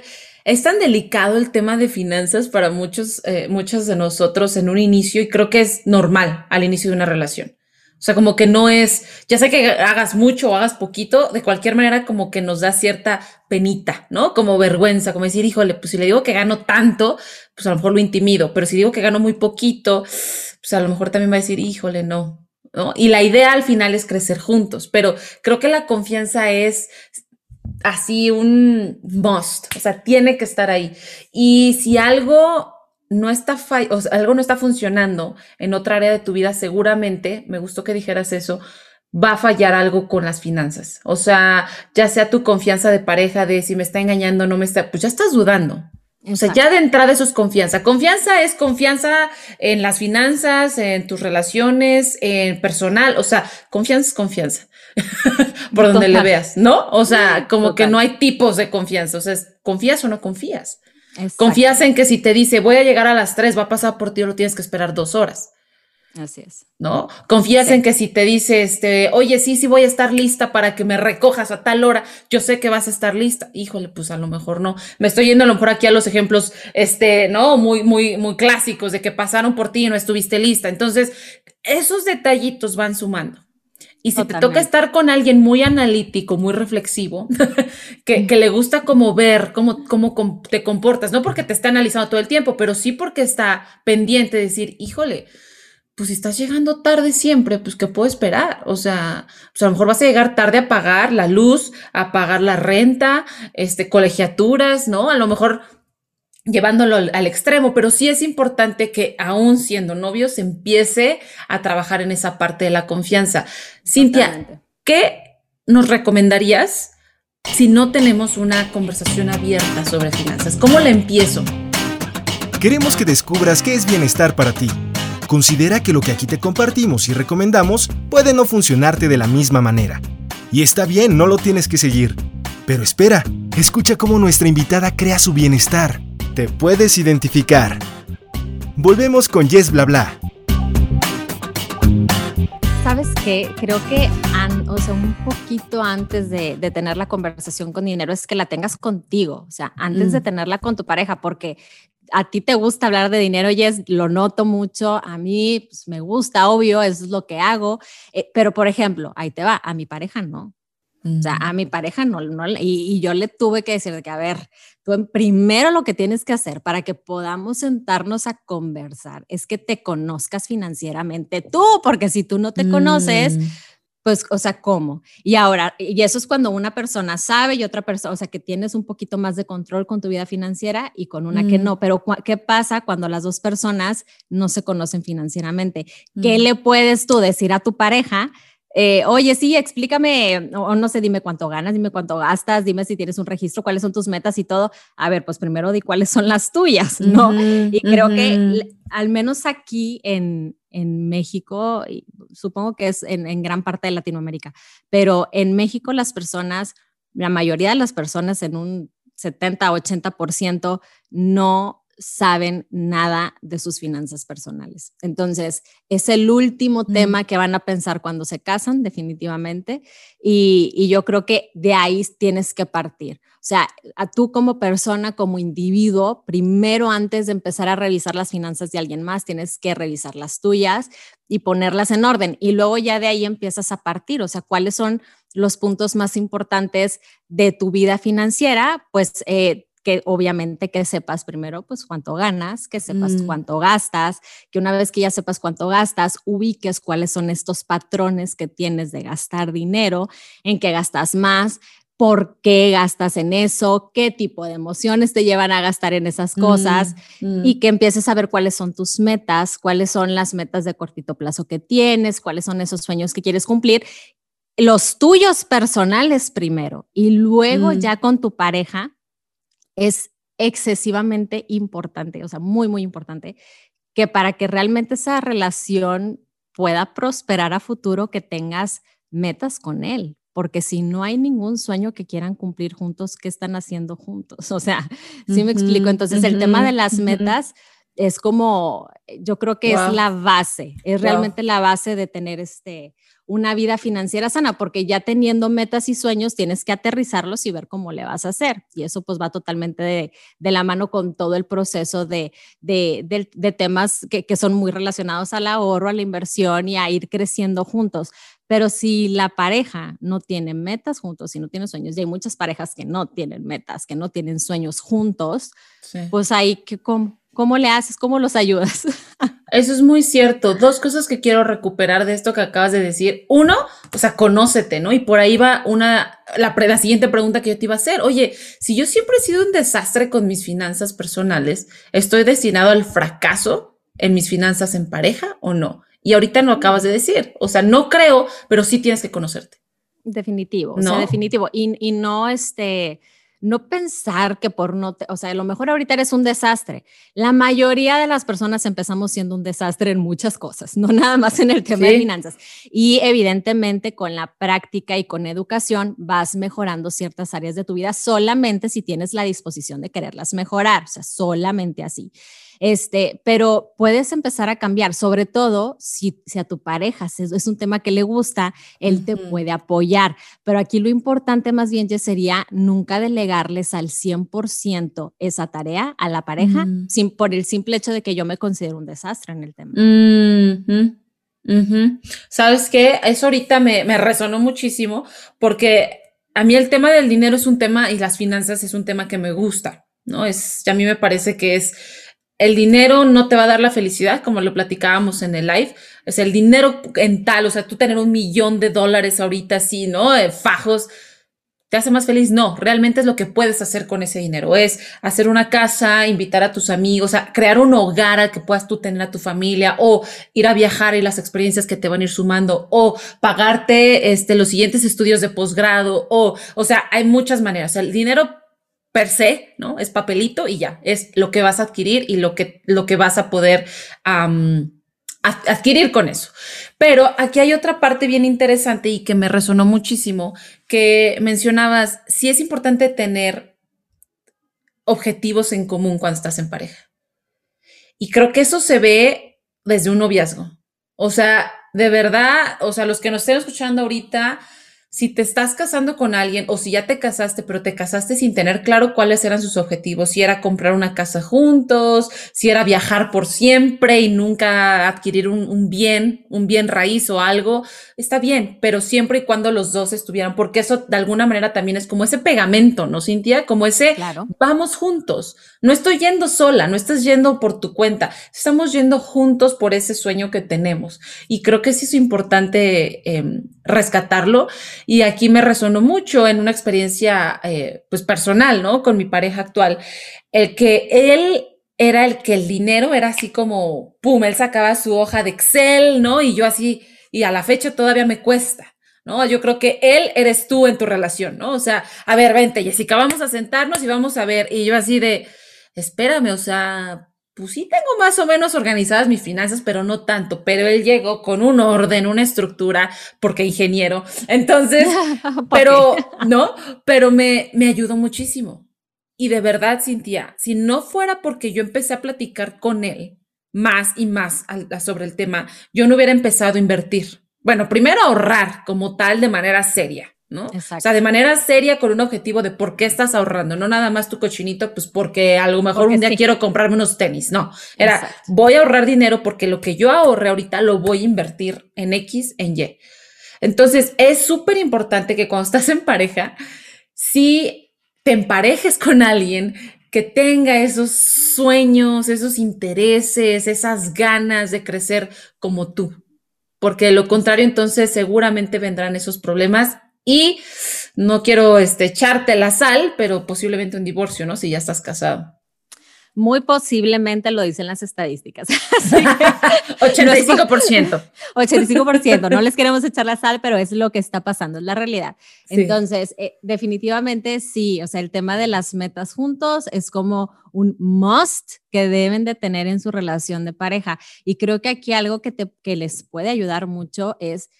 Speaker 3: es tan delicado el tema de finanzas para muchos, eh, muchos de nosotros en un inicio y creo que es normal al inicio de una relación. O sea, como que no es, ya sé que hagas mucho o hagas poquito, de cualquier manera como que nos da cierta penita, ¿no? Como vergüenza, como decir, híjole, pues si le digo que gano tanto, pues a lo mejor lo intimido, pero si digo que gano muy poquito, pues a lo mejor también va a decir, híjole, no, ¿no? Y la idea al final es crecer juntos, pero creo que la confianza es así un must, o sea, tiene que estar ahí. Y si algo no está o algo no está funcionando en otra área de tu vida, seguramente, me gustó que dijeras eso, va a fallar algo con las finanzas. O sea, ya sea tu confianza de pareja, de si me está engañando, no me está, pues ya estás dudando. O sea, ya de entrada eso es confianza. Confianza es confianza en las finanzas, en tus relaciones, en personal. O sea, confianza es confianza. *laughs* Por donde le veas, ¿no? O sea, como que no hay tipos de confianza. O sea, ¿confías o no confías? Confías en que si te dice voy a llegar a las tres, va a pasar por ti, lo tienes que esperar dos horas.
Speaker 2: Así es.
Speaker 3: ¿No? Confías en que si te dice, este, oye, sí, sí voy a estar lista para que me recojas a tal hora, yo sé que vas a estar lista. Híjole, pues a lo mejor no. Me estoy yendo a lo mejor aquí a los ejemplos, este, ¿no? Muy, muy, muy clásicos de que pasaron por ti y no estuviste lista. Entonces, esos detallitos van sumando. Y si te toca estar con alguien muy analítico, muy reflexivo, *laughs* que, que, le gusta como ver cómo, cómo te comportas, no porque te está analizando todo el tiempo, pero sí porque está pendiente de decir, híjole, pues si estás llegando tarde siempre, pues ¿qué puedo esperar? O sea, pues a lo mejor vas a llegar tarde a pagar la luz, a pagar la renta, este, colegiaturas, ¿no? A lo mejor llevándolo al, extremo, pero sí es importante que aún siendo novios empiece a trabajar en esa parte de la confianza. Cintia, ¿qué nos recomendarías si no tenemos una conversación abierta sobre finanzas? ¿Cómo la empiezo?
Speaker 1: Queremos que descubras qué es bienestar para ti Considera que lo que aquí te compartimos y recomendamos puede no funcionarte de la misma manera. Y está bien, no lo tienes que seguir. Pero espera, escucha cómo nuestra invitada crea su bienestar. Te puedes identificar. Volvemos con Yes Bla Bla.
Speaker 2: ¿Sabes qué? Creo que o sea, un poquito antes de, tener la conversación con dinero es que la tengas contigo, o sea, antes de mm. tenerla con tu pareja, porque a ti te gusta hablar de dinero, Jess, lo noto mucho, a mí pues, me gusta, obvio, eso es lo que hago, eh, pero por ejemplo, ahí te va, a mi pareja no. O sea, a mi pareja no, no y, yo le tuve que decir que, a ver, tú primero lo que tienes que hacer para que podamos sentarnos a conversar es que te conozcas financieramente tú, porque si tú no te conoces, mm. Pues, o sea, ¿cómo? Y ahora, y eso es cuando una persona sabe y otra persona, o sea, que tienes un poquito más de control con tu vida financiera y con una que mm. no. Pero, ¿qué pasa cuando las dos personas no se conocen financieramente? ¿Qué mm. le puedes tú decir a tu pareja? Eh, oye, sí, explícame, o no sé, dime cuánto ganas, dime cuánto gastas, dime si tienes un registro, cuáles son tus metas y todo. A ver, pues primero di cuáles son las tuyas, *laughs* ¿no? y creo que al menos aquí en, en México, y supongo que es en, en, gran parte de Latinoamérica, pero en México las personas, la mayoría de las personas en un 70, 80% no saben nada de sus finanzas personales. Entonces, es el último mm. tema que van a pensar cuando se casan, definitivamente, y, y, yo creo que de ahí tienes que partir. O sea, a tú como persona, como individuo, primero antes de empezar a revisar las finanzas de alguien más, tienes que revisar las tuyas y ponerlas en orden, y luego ya de ahí empiezas a partir, o sea, cuáles son los puntos más importantes de tu vida financiera, pues eh, que obviamente que sepas primero pues cuánto ganas, que sepas mm. cuánto gastas, que una vez que ya sepas cuánto gastas, ubiques cuáles son estos patrones que tienes de gastar dinero, en qué gastas más, por qué gastas en eso, qué tipo de emociones te llevan a gastar en esas cosas mm, mm. y que empieces a ver cuáles son tus metas, cuáles son las metas de cortito plazo que tienes, cuáles son esos sueños que quieres cumplir los tuyos personales primero y luego ya con tu pareja es excesivamente importante, o sea, muy, muy importante, que para que realmente esa relación pueda prosperar a futuro, que tengas metas con él, porque si no hay ningún sueño que quieran cumplir juntos, ¿qué están haciendo juntos? *laughs* O sea, sí me explico. Entonces, el tema de las metas es como, yo creo que es la base, es realmente la base de tener este, una vida financiera sana, porque ya teniendo metas y sueños tienes que aterrizarlos y ver cómo le vas a hacer. Y eso pues va totalmente de, la mano con todo el proceso de, de, temas que, que, son muy relacionados al ahorro, a la inversión y a ir creciendo juntos. Pero si la pareja no tiene metas juntos, si no tiene sueños, y hay muchas parejas que no tienen metas, que no tienen sueños juntos, pues ahí que cómo, ¿Cómo le haces? ¿Cómo los ayudas? *laughs*
Speaker 3: Eso es muy cierto. Dos cosas que quiero recuperar de esto que acabas de decir. Uno, o sea, conócete, ¿no? Y por ahí va una, la, la siguiente pregunta que yo te iba a hacer. Oye, si yo siempre he sido un desastre con mis finanzas personales, ¿estoy destinado al fracaso en mis finanzas en pareja o no? Y ahorita no acabas de decir. O sea, no creo, pero sí tienes que conocerte.
Speaker 2: Definitivo, ¿No? o sea, definitivo. Y, y no, este, no pensar que por no, o sea, a lo mejor ahorita eres un desastre. La mayoría de las personas empezamos siendo un desastre en muchas cosas, no *laughs* nada más en el tema de finanzas. Y evidentemente con la práctica y con educación vas mejorando ciertas áreas de tu vida solamente si tienes la disposición de quererlas mejorar, o sea, solamente así. Este, pero puedes empezar a cambiar, sobre todo si, si a tu pareja es, un tema que le gusta, él te puede apoyar. Pero aquí lo importante más bien ya sería nunca delegarles al 100% esa tarea a la pareja, sin, por el simple hecho de que yo me considero un desastre en el tema.
Speaker 3: ¿Sabes qué? Eso ahorita me, me resonó muchísimo porque a mí el tema del dinero es un tema y las finanzas es un tema que me gusta, ¿no? Es, a mí me parece que es el dinero no te va a dar la felicidad, como lo platicábamos en el live. Es el dinero en tal, o sea, tú tener un millón de dólares ahorita así, ¿no? Fajos, ¿te hace más feliz? No, realmente es lo que puedes hacer con ese dinero. Es hacer una casa, invitar a tus amigos, a crear un hogar al que puedas tú tener a tu familia o ir a viajar y las experiencias que te van a ir sumando o pagarte este, los siguientes estudios de posgrado o, o sea, hay muchas maneras. el dinero per se, ¿no? Es papelito y ya, es lo que vas a adquirir y lo que, lo que vas a poder adquirir con eso. Pero aquí hay otra parte bien interesante y que me resonó muchísimo, que mencionabas, si es importante tener objetivos en común cuando estás en pareja. Y creo que eso se ve desde un noviazgo. O sea, de verdad, o sea, los que nos estén escuchando ahorita, si te estás casando con alguien o si ya te casaste, pero te casaste sin tener claro cuáles eran sus objetivos, si era comprar una casa juntos, si era viajar por siempre y nunca adquirir un, bien, un bien raíz o algo, está bien, pero siempre y cuando los dos estuvieran, porque eso de alguna manera también es como ese pegamento, ¿no, Cintia? Como ese, vamos juntos, no estoy yendo sola, no estás yendo por tu cuenta, estamos yendo juntos por ese sueño que tenemos. Y creo que sí es importante em, rescatarlo y aquí me resonó mucho en una experiencia eh, pues personal, ¿no? Con mi pareja actual, el que él era el que el dinero era así como, pum, él sacaba su hoja de Excel, ¿no? Y yo así, y a la fecha todavía me cuesta. ¿No? Yo creo que él eres tú en tu relación, ¿no? O sea, a ver, vente, Jessica, vamos a sentarnos y vamos a ver. Y yo así de, espérame, o sea, pues sí tengo más o menos organizadas mis finanzas, pero no tanto. Pero él llegó con un orden, una estructura, porque ingeniero. Entonces, *laughs* pero, ¿no? Pero me, me ayudó muchísimo. Y de verdad, Cintia, si no fuera porque yo empecé a platicar con él más y más sobre el tema, yo no hubiera empezado a invertir. Bueno, primero ahorrar como tal de manera seria. ¿No? O sea, de manera seria con un objetivo de por qué estás ahorrando, no nada más tu cochinito, pues porque a lo mejor un día quiero comprarme unos tenis, no, era voy a ahorrar dinero porque lo que yo ahorré ahorita lo voy a invertir en X, en Y. Entonces, es súper importante que cuando estás en pareja, si te emparejes con alguien que tenga esos sueños, esos intereses, esas ganas de crecer como tú. Porque de lo contrario, entonces seguramente vendrán esos problemas y no quiero este, echarte la sal, pero posiblemente un divorcio, ¿no? Si ya estás casado.
Speaker 2: Muy posiblemente lo dicen las estadísticas. *laughs*
Speaker 3: 85%.
Speaker 2: 85%. *laughs* *laughs* No les queremos echar la sal, pero es lo que está pasando, es la realidad. Entonces, eh, definitivamente sí, o sea, el tema de las metas juntos es como un must que deben de tener en su relación de pareja. Y creo que aquí algo que, te, que les puede ayudar mucho es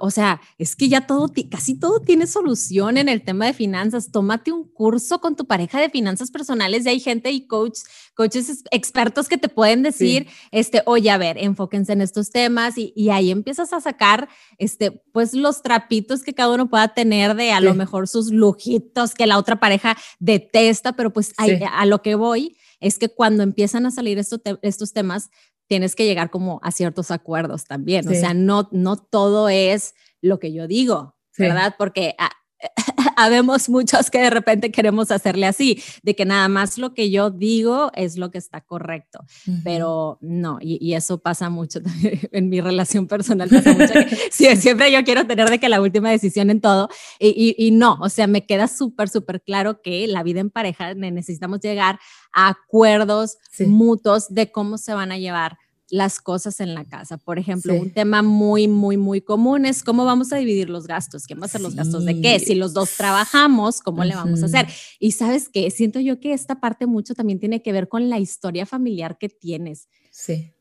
Speaker 2: o sea, es que ya todo, casi todo tiene solución en el tema de finanzas. Tómate un curso con tu pareja de finanzas personales y hay gente y coach, coaches expertos que te pueden decir, este, oye, a ver, enfóquense en estos temas y, ahí empiezas a sacar, este, pues los trapitos que cada uno pueda tener de a lo mejor sus lujitos que la otra pareja detesta, pero pues a lo que voy es que cuando empiezan a salir estos temas, tienes que llegar como a ciertos acuerdos también. O sea, no, no todo es lo que yo digo, ¿verdad? Porque ah, *laughs* habemos muchos que de repente queremos hacerle así, de que nada más lo que yo digo es lo que está correcto, pero no, y, eso pasa mucho *laughs* en mi relación personal, pasa mucho *laughs* siempre yo quiero tener de que la última decisión en todo, y, y no, o sea, me queda súper, súper claro que la vida en pareja necesitamos llegar a acuerdos mutuos de cómo se van a llevar las cosas en la casa. Por ejemplo, un tema muy, muy, muy común es cómo vamos a dividir los gastos. ¿Quién va a hacer los gastos de qué? Si los dos trabajamos, ¿cómo le vamos a hacer? Y sabes qué, siento yo que esta parte mucho también tiene que ver con la historia familiar que tienes.
Speaker 3: Sí.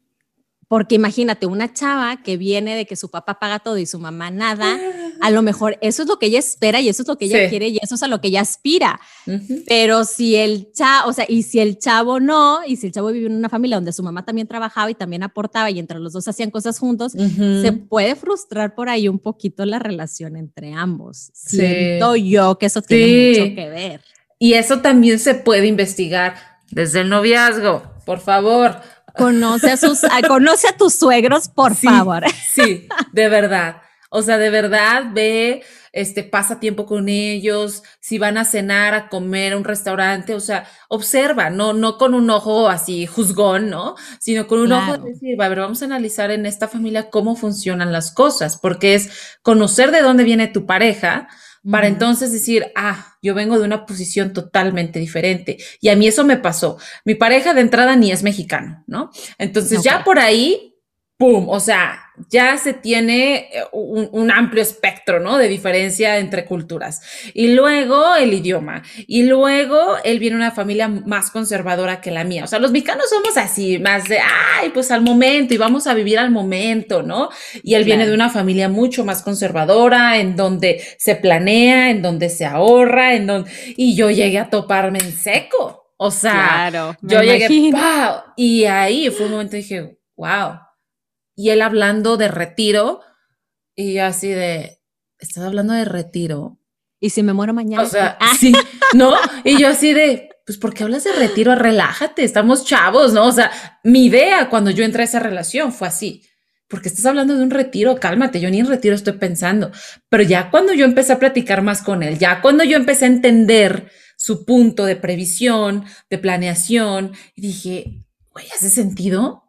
Speaker 2: Porque imagínate, una chava que viene de que su papá paga todo y su mamá nada, a lo mejor eso es lo que ella espera y eso es lo que ella quiere y eso es a lo que ella aspira. Pero si el chavo, o sea, y si el chavo no, y si el chavo vive en una familia donde su mamá también trabajaba y también aportaba y entre los dos hacían cosas juntos, se puede frustrar por ahí un poquito la relación entre ambos. Siento yo que eso tiene mucho que ver.
Speaker 3: Y eso también se puede investigar. Desde el noviazgo, por favor
Speaker 2: Conoce a sus, conoce a tus suegros, por favor.
Speaker 3: Sí, de verdad. O sea, de verdad ve, este, pasa tiempo con ellos, si van a cenar, a comer a un restaurante, o sea, observa, no, no con un ojo así juzgón, ¿no? Sino con un ojo de decir, a ver, vamos a analizar en esta familia cómo funcionan las cosas, porque es conocer de dónde viene tu pareja, para entonces decir, ah, yo vengo de una posición totalmente diferente. Y a mí eso me pasó. Mi pareja de entrada ni es mexicano, ¿no? Entonces ya por ahí ¡pum! O sea, ya se tiene eh, un, amplio espectro, ¿no? De diferencia entre culturas. Y luego el idioma. Y luego él viene de una familia más conservadora que la mía. O sea, los mexicanos somos así, más de, ay, pues al momento y vamos a vivir al momento, ¿no? Y él viene de una familia mucho más conservadora, en donde se planea, en donde se ahorra, en donde... Y yo llegué a toparme en seco. O sea, yo llegué, ¡wow! Y ahí fue un momento dije, wow y él hablando de retiro y yo así de, ¿estás hablando de retiro?
Speaker 2: Y si me muero mañana.
Speaker 3: O sea, ah. sí, ¿no? Y yo así de, pues, ¿por qué hablas de retiro? Relájate, estamos chavos, ¿no? O sea, mi idea cuando yo entré a esa relación fue así. Porque estás hablando de un retiro, cálmate, yo ni en retiro estoy pensando. Pero ya cuando yo empecé a platicar más con él, ya cuando yo empecé a entender su punto de previsión, de planeación, dije, güey, ¿hace sentido?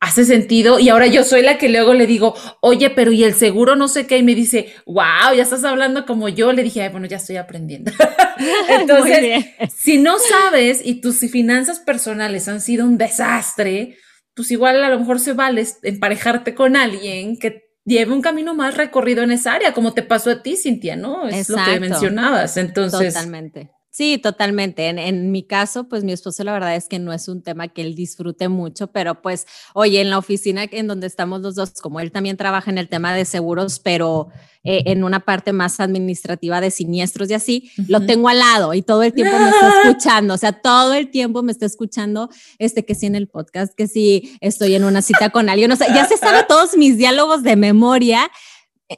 Speaker 3: Hace sentido y ahora yo soy la que luego le digo, oye, pero y el seguro no sé qué, y me dice, wow, ya estás hablando como yo, le dije, bueno, ya estoy aprendiendo. *laughs* *laughs* Entonces, si no sabes y tus finanzas personales han sido un desastre, pues igual a lo mejor se vale emparejarte con alguien que lleve un camino más recorrido en esa área, como te pasó a ti, Cintia, ¿no? Es lo que mencionabas. Entonces,
Speaker 2: totalmente. Sí, totalmente. En, mi caso, pues mi esposo la verdad es que no es un tema que él disfrute mucho, pero pues, oye, en la oficina en donde estamos los dos, como él también trabaja en el tema de seguros, pero eh, en una parte más administrativa de siniestros y así, lo tengo al lado y todo el tiempo me está *laughs* escuchando, o sea, todo el tiempo me está escuchando, este, que sí en el podcast, que sí estoy en una cita con alguien, o sea, ya se sabe todos mis diálogos de memoria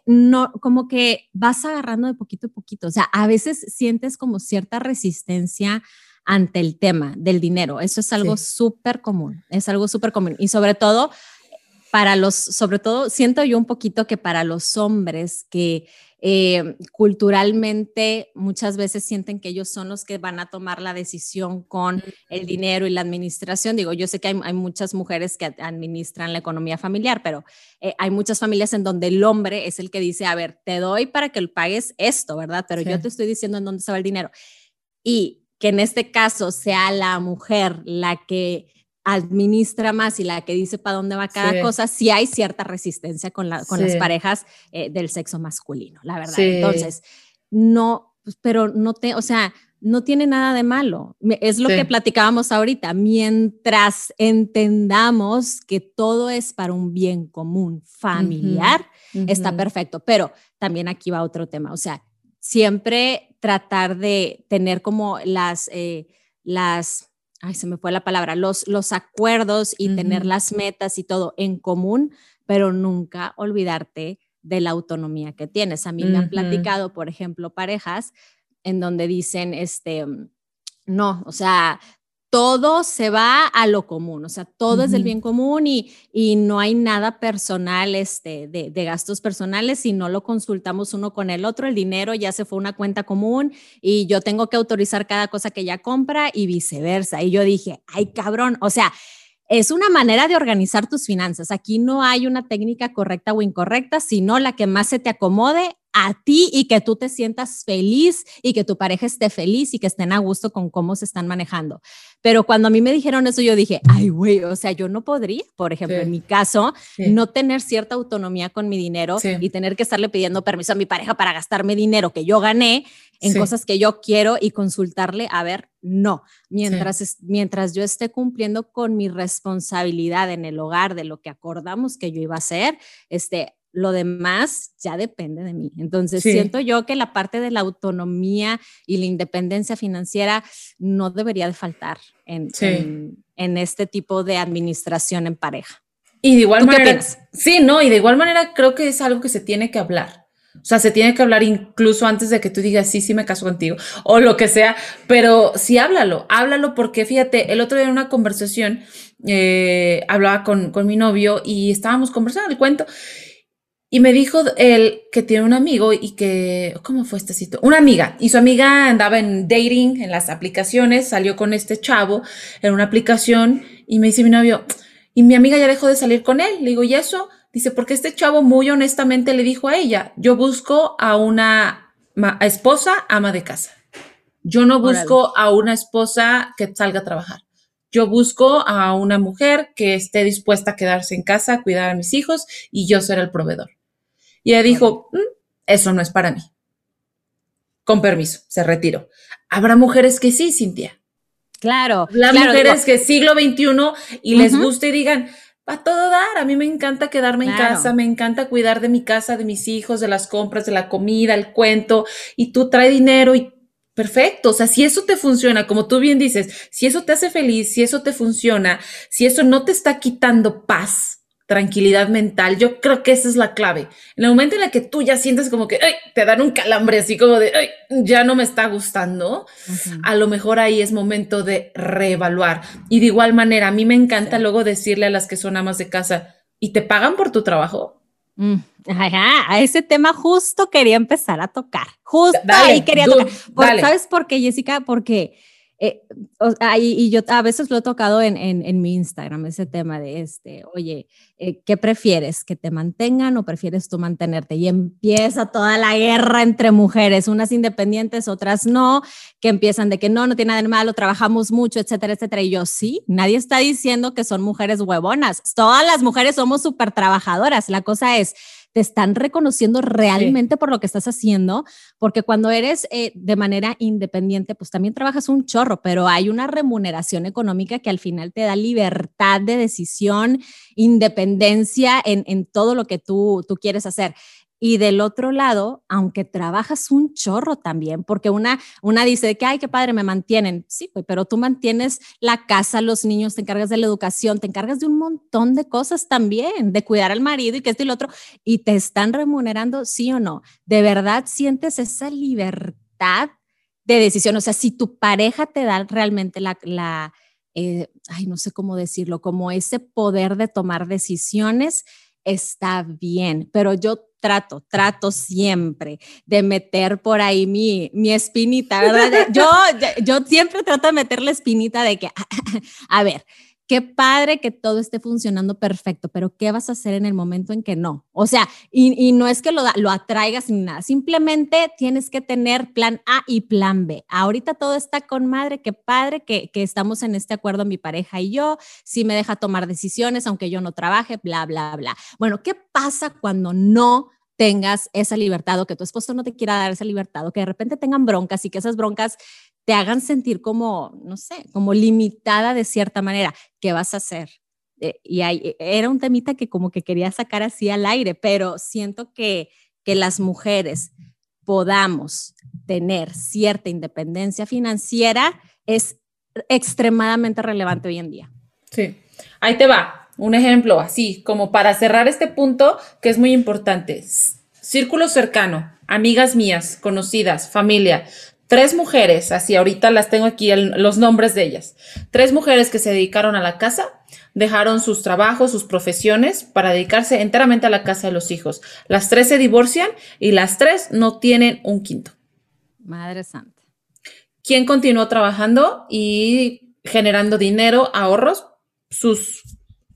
Speaker 2: no, como que vas agarrando de poquito a poquito. O sea, a veces sientes como cierta resistencia ante el tema del dinero. Eso es algo súper común, es algo súper común. Y sobre todo, para los, sobre todo, siento yo un poquito que para los hombres que eh, culturalmente muchas veces sienten que ellos son los que van a tomar la decisión con el dinero y la administración. Digo, yo sé que hay, muchas mujeres que administran la economía familiar, pero eh, hay muchas familias en donde el hombre es el que dice, a ver, te doy para que pagues esto, ¿verdad? Pero yo te estoy diciendo en dónde se va el dinero. Y que en este caso sea la mujer la que administra más y la que dice para dónde va cada cosa, sí hay cierta resistencia con, la, con las parejas eh, del sexo masculino, la verdad. Entonces, no, pues, pero no te, o sea, no tiene nada de malo. Es lo que platicábamos ahorita. Mientras entendamos que todo es para un bien común familiar, está perfecto. Pero también aquí va otro tema. O sea, siempre tratar de tener como las, eh, las ay, se me fue la palabra, los, los acuerdos y tener las metas y todo en común, pero nunca olvidarte de la autonomía que tienes. A mí me han platicado, por ejemplo, parejas en donde dicen, este, no, o sea, todo se va a lo común, o sea, todo es del bien común y, y, no hay nada personal este, de, de, gastos personales si no lo consultamos uno con el otro, el dinero ya se fue a una cuenta común y yo tengo que autorizar cada cosa que ella compra y viceversa. Y yo dije, ay cabrón, o sea, es una manera de organizar tus finanzas. Aquí no hay una técnica correcta o incorrecta, sino la que más se te acomode a ti y que tú te sientas feliz y que tu pareja esté feliz y que estén a gusto con cómo se están manejando. Pero cuando a mí me dijeron eso, yo dije, ay, güey, o sea, yo no podría, por ejemplo, en mi caso, no tener cierta autonomía con mi dinero y tener que estarle pidiendo permiso a mi pareja para gastarme dinero que yo gané en cosas que yo quiero y consultarle, a ver, no, mientras, mientras yo esté cumpliendo con mi responsabilidad en el hogar de lo que acordamos que yo iba a hacer, este, lo demás ya depende de mí. Entonces, siento yo que la parte de la autonomía y la independencia financiera no debería de faltar en, en, este tipo de administración en pareja.
Speaker 3: Y de igual manera, sí, no, y de igual manera creo que es algo que se tiene que hablar. O sea, se tiene que hablar incluso antes de que tú digas, sí, sí, me caso contigo, o lo que sea, pero sí háblalo, háblalo porque fíjate, el otro día en una conversación eh, hablaba con, con mi novio y estábamos conversando el cuento y me dijo él que tiene un amigo y que, ¿cómo fue este sitio? Una amiga. Y su amiga andaba en dating, en las aplicaciones, salió con este chavo en una aplicación y me dice mi novio, y mi amiga ya dejó de salir con él. Le digo, ¿y eso? Dice, porque este chavo muy honestamente le dijo a ella, yo busco a una esposa ama de casa. Yo no busco a una esposa que salga a trabajar. Yo busco a una mujer que esté dispuesta a quedarse en casa, a cuidar a mis hijos y yo ser el proveedor. Y ella dijo, mm, eso no es para mí. Con permiso, se retiró. Habrá mujeres que sí, Cintia.
Speaker 2: Claro.
Speaker 3: Las mujeres que siglo XXI y les guste y digan, a todo dar, a mí me encanta quedarme en casa, me encanta cuidar de mi casa, de mis hijos, de las compras, de la comida, el cuento, y tú trae dinero y perfecto, o sea, si eso te funciona, como tú bien dices, si eso te hace feliz, si eso te funciona, si eso no te está quitando paz, tranquilidad mental. Yo creo que esa es la clave. En el momento en el que tú ya sientes como que te dan un calambre así como de ya no me está gustando, a lo mejor ahí es momento de reevaluar. Y de igual manera, a mí me encanta luego decirle a las que son amas de casa, ¿y te pagan por tu trabajo?
Speaker 2: Mm, ajá, a ese tema justo quería empezar a tocar. Justo ahí quería tocar. ¿Sabes por qué, Jessica? Porque eh, y, yo a veces lo he tocado en, en, mi Instagram, ese tema de este, oye, eh, ¿qué prefieres? ¿Que te mantengan o prefieres tú mantenerte? Y empieza toda la guerra entre mujeres, unas independientes, otras no, que empiezan de que no, no tiene nada de malo, trabajamos mucho, etcétera, etcétera. Y yo sí, nadie está diciendo que son mujeres huevonas. Todas las mujeres somos súper trabajadoras. La cosa es, te están reconociendo realmente por lo que estás haciendo, porque cuando eres eh, de manera independiente, pues también trabajas un chorro, pero hay una remuneración económica que al final te da libertad de decisión, independencia en, en todo lo que tú, tú quieres hacer. Y del otro lado, aunque trabajas un chorro también, porque una, una dice que, ay, qué padre, me mantienen. Sí, pero tú mantienes la casa, los niños, te encargas de la educación, te encargas de un montón de cosas también, de cuidar al marido y que esto y lo otro, y te están remunerando, sí o no. ¿De verdad sientes esa libertad de decisión? O sea, si tu pareja te da realmente la, la eh, ay, no sé cómo decirlo, como ese poder de tomar decisiones, está bien, pero yo trato, trato siempre de meter por ahí mi, mi espinita, ¿verdad? Yo, yo siempre trato de meter la espinita de que, *laughs* a ver, qué padre que todo esté funcionando perfecto, pero ¿qué vas a hacer en el momento en que no? O sea, y, no es que lo, lo atraigas ni nada, simplemente tienes que tener plan A y plan B. Ahorita todo está con madre, qué padre que, que estamos en este acuerdo mi pareja y yo, si me deja tomar decisiones aunque yo no trabaje, bla, bla, bla. Bueno, ¿qué pasa cuando no tengas esa libertad o que tu esposo no te quiera dar esa libertad o que de repente tengan broncas y que esas broncas te hagan sentir como, no sé, como limitada de cierta manera. ¿Qué vas a hacer? Eh, y ahí, era un temita que como que quería sacar así al aire, pero siento que, que las mujeres podamos tener cierta independencia financiera es extremadamente relevante hoy en día.
Speaker 3: Sí, ahí te va un ejemplo así, como para cerrar este punto que es muy importante. Círculo cercano, amigas mías, conocidas, familia, tres mujeres, así ahorita las tengo aquí los nombres de ellas, tres mujeres que se dedicaron a la casa, dejaron sus trabajos, sus profesiones para dedicarse enteramente a la casa de los hijos. Las tres se divorcian y las tres no tienen un quinto.
Speaker 2: Madre Santa.
Speaker 3: ¿Quién continuó trabajando y generando dinero, ahorros? Sus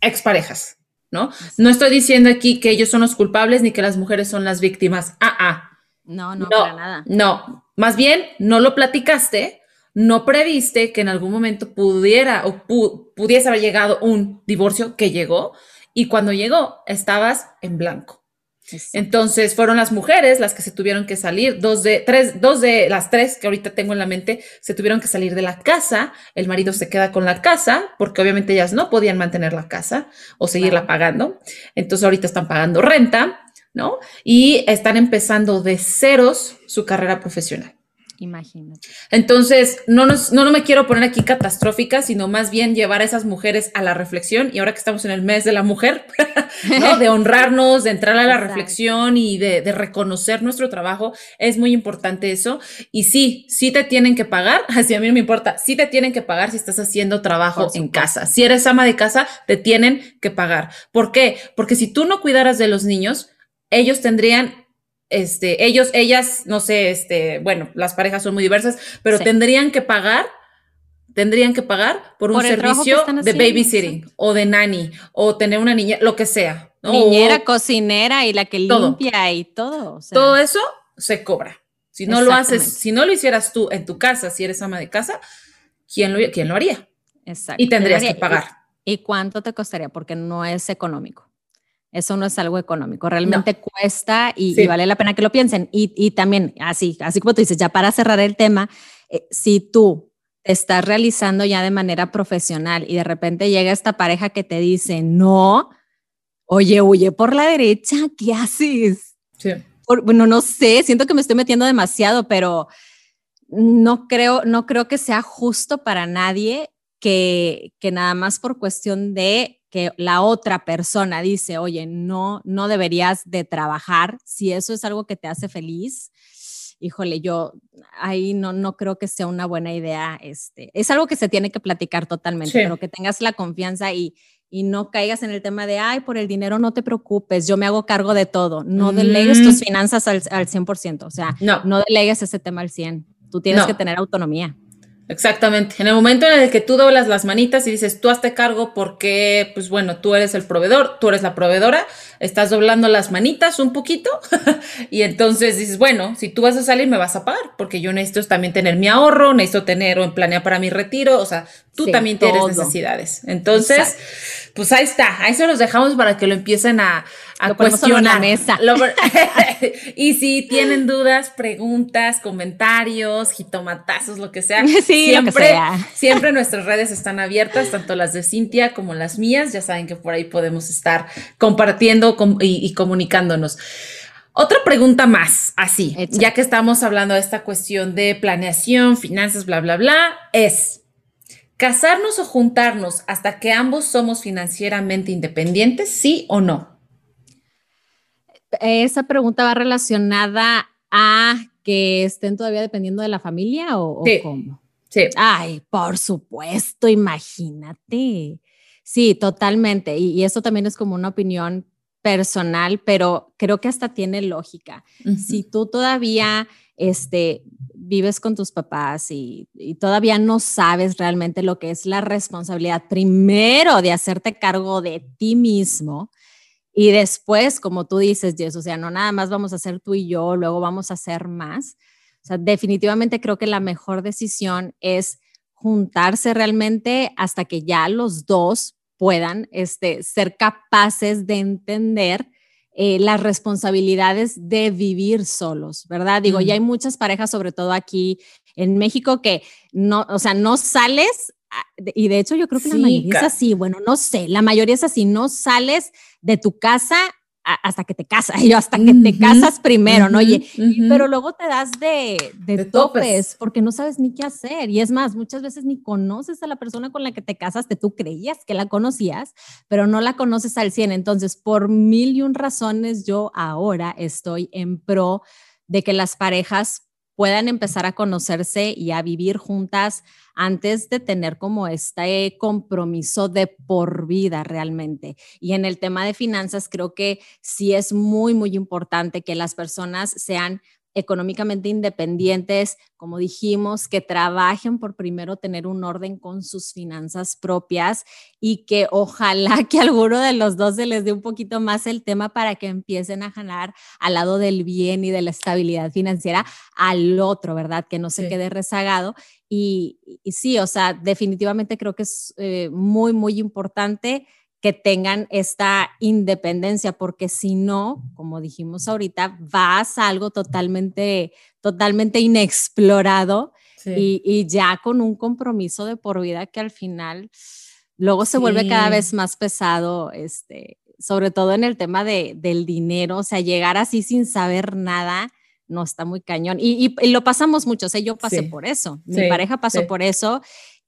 Speaker 3: exparejas, ¿no? No estoy diciendo aquí que ellos son los culpables ni que las mujeres son las víctimas. Ah, ah.
Speaker 2: No, no, para nada.
Speaker 3: No, más bien no lo platicaste, no previste que en algún momento pudiera o pudiese haber llegado un divorcio que llegó y cuando llegó estabas en blanco. Entonces fueron las mujeres las que se tuvieron que salir, dos de, tres, dos de las tres que ahorita tengo en la mente se tuvieron que salir de la casa, el marido se queda con la casa porque obviamente ellas no podían mantener la casa o seguirla pagando, entonces ahorita están pagando renta, ¿no? Y están empezando de ceros su carrera profesional.
Speaker 2: Imagínate.
Speaker 3: Entonces, no, nos, no, no me quiero poner aquí catastrófica, sino más bien llevar a esas mujeres a la reflexión. Y ahora que estamos en el mes de la mujer, *laughs* ¿no? de honrarnos, de entrar a la reflexión y de, de, reconocer nuestro trabajo, es muy importante eso. Y sí, sí te tienen que pagar, *laughs* así a mí no me importa, sí te tienen que pagar si estás haciendo trabajo en casa. Si eres ama de casa, te tienen que pagar. ¿Por qué? Porque si tú no cuidaras de los niños, ellos tendrían este, ellos, ellas, no sé, este, bueno, las parejas son muy diversas, pero tendrían que pagar, tendrían que pagar por, un servicio de babysitting o de nanny o tener una niña, lo que sea.
Speaker 2: Niñera, cocinera y la que limpia y todo.
Speaker 3: Todo eso se cobra. Si no lo haces, si no lo hicieras tú en tu casa, si eres ama de casa, ¿quién lo, quién lo haría? Exacto. Y tendrías que pagar.
Speaker 2: ¿Y cuánto te costaría? Porque no es económico. Eso no es algo económico, realmente cuesta y, vale la pena que lo piensen. Y, también, así, así como tú dices, ya para cerrar el tema, eh, si tú te estás realizando ya de manera profesional y de repente llega esta pareja que te dice, no, oye, huye por la derecha, ¿qué haces? Sí. bueno, no sé, siento que me estoy metiendo demasiado, pero no creo, no creo que sea justo para nadie que, que nada más por cuestión de que la otra persona dice, oye, no, no deberías de trabajar, si eso es algo que te hace feliz, híjole, yo ahí no, no creo que sea una buena idea. Este, es algo que se tiene que platicar totalmente, pero que tengas la confianza y, y no caigas en el tema de, ay, por el dinero no te preocupes, yo me hago cargo de todo. No delegues tus mm. finanzas al, al 100%, o sea, no. no delegues ese tema al 100%. Tú tienes que tener autonomía.
Speaker 3: Exactamente. En el momento en el que tú doblas las manitas y dices, tú hazte cargo porque, pues bueno, tú eres el proveedor, tú eres la proveedora, estás doblando las manitas un poquito *laughs* y entonces dices, bueno, si tú vas a salir me vas a pagar porque yo necesito también tener mi ahorro, necesito tener o en planear para mi retiro, o sea, tú también tienes necesidades. Entonces, pues ahí está, ahí se los dejamos para que lo empiecen a, a cuestionar. La mesa. *laughs* *laughs* y si tienen dudas, preguntas, comentarios, jitomatazos, lo que sea, *laughs* siempre, siempre nuestras redes están abiertas, tanto las de Cintia como las mías. Ya saben que por ahí podemos estar compartiendo y, comunicándonos. Otra pregunta más, así, ya que estamos hablando de esta cuestión de planeación, finanzas, bla, bla, bla, es casarnos o juntarnos hasta que ambos somos financieramente independientes, sí o no.
Speaker 2: Esa pregunta va relacionada a que estén todavía dependiendo de la familia o, cómo.
Speaker 3: Sí.
Speaker 2: Ay, por supuesto, imagínate. Sí, totalmente. Y, y, eso también es como una opinión personal, pero creo que hasta tiene lógica. Si tú todavía este, vives con tus papás y, y, todavía no sabes realmente lo que es la responsabilidad primero de hacerte cargo de ti mismo, y después, como tú dices, Jess, o sea, no nada más vamos a hacer tú y yo, luego vamos a hacer más. O sea, definitivamente creo que la mejor decisión es juntarse realmente hasta que ya los dos puedan este, ser capaces de entender eh, las responsabilidades de vivir solos, ¿verdad? Digo, ya hay muchas parejas, sobre todo aquí en México, que no, o sea, no sales y de hecho yo creo que la mayoría es así, bueno, no sé, la mayoría es así, no sales de tu casa hasta que te casas, *laughs* yo hasta que te casas primero, ¿no? Oye, pero luego te das de, de, topes, porque no sabes ni qué hacer. Y es más, muchas veces ni conoces a la persona con la que te casaste, tú creías que la conocías, pero no la conoces al 100. Entonces, por mil y un razones, yo ahora estoy en pro de que las parejas puedan empezar a conocerse y a vivir juntas antes de tener como este compromiso de por vida realmente. Y en el tema de finanzas, creo que sí es muy, muy importante que las personas sean económicamente independientes, como dijimos, que trabajen por primero tener un orden con sus finanzas propias y que ojalá que alguno de los dos se les dé un poquito más el tema para que empiecen a ganar al lado del bien y de la estabilidad financiera al otro, ¿verdad? Que no se quede rezagado. Y, sí, o sea, definitivamente creo que es eh, muy, muy importante que tengan esta independencia, porque si no, como dijimos ahorita, vas a algo totalmente, totalmente inexplorado y, ya con un compromiso de por vida que al final luego se vuelve cada vez más pesado, este, sobre todo en el tema de, del dinero, o sea, llegar así sin saber nada. No está muy cañón. Y, lo pasamos mucho. O sea, yo pasé por eso. Mi pareja pasó por eso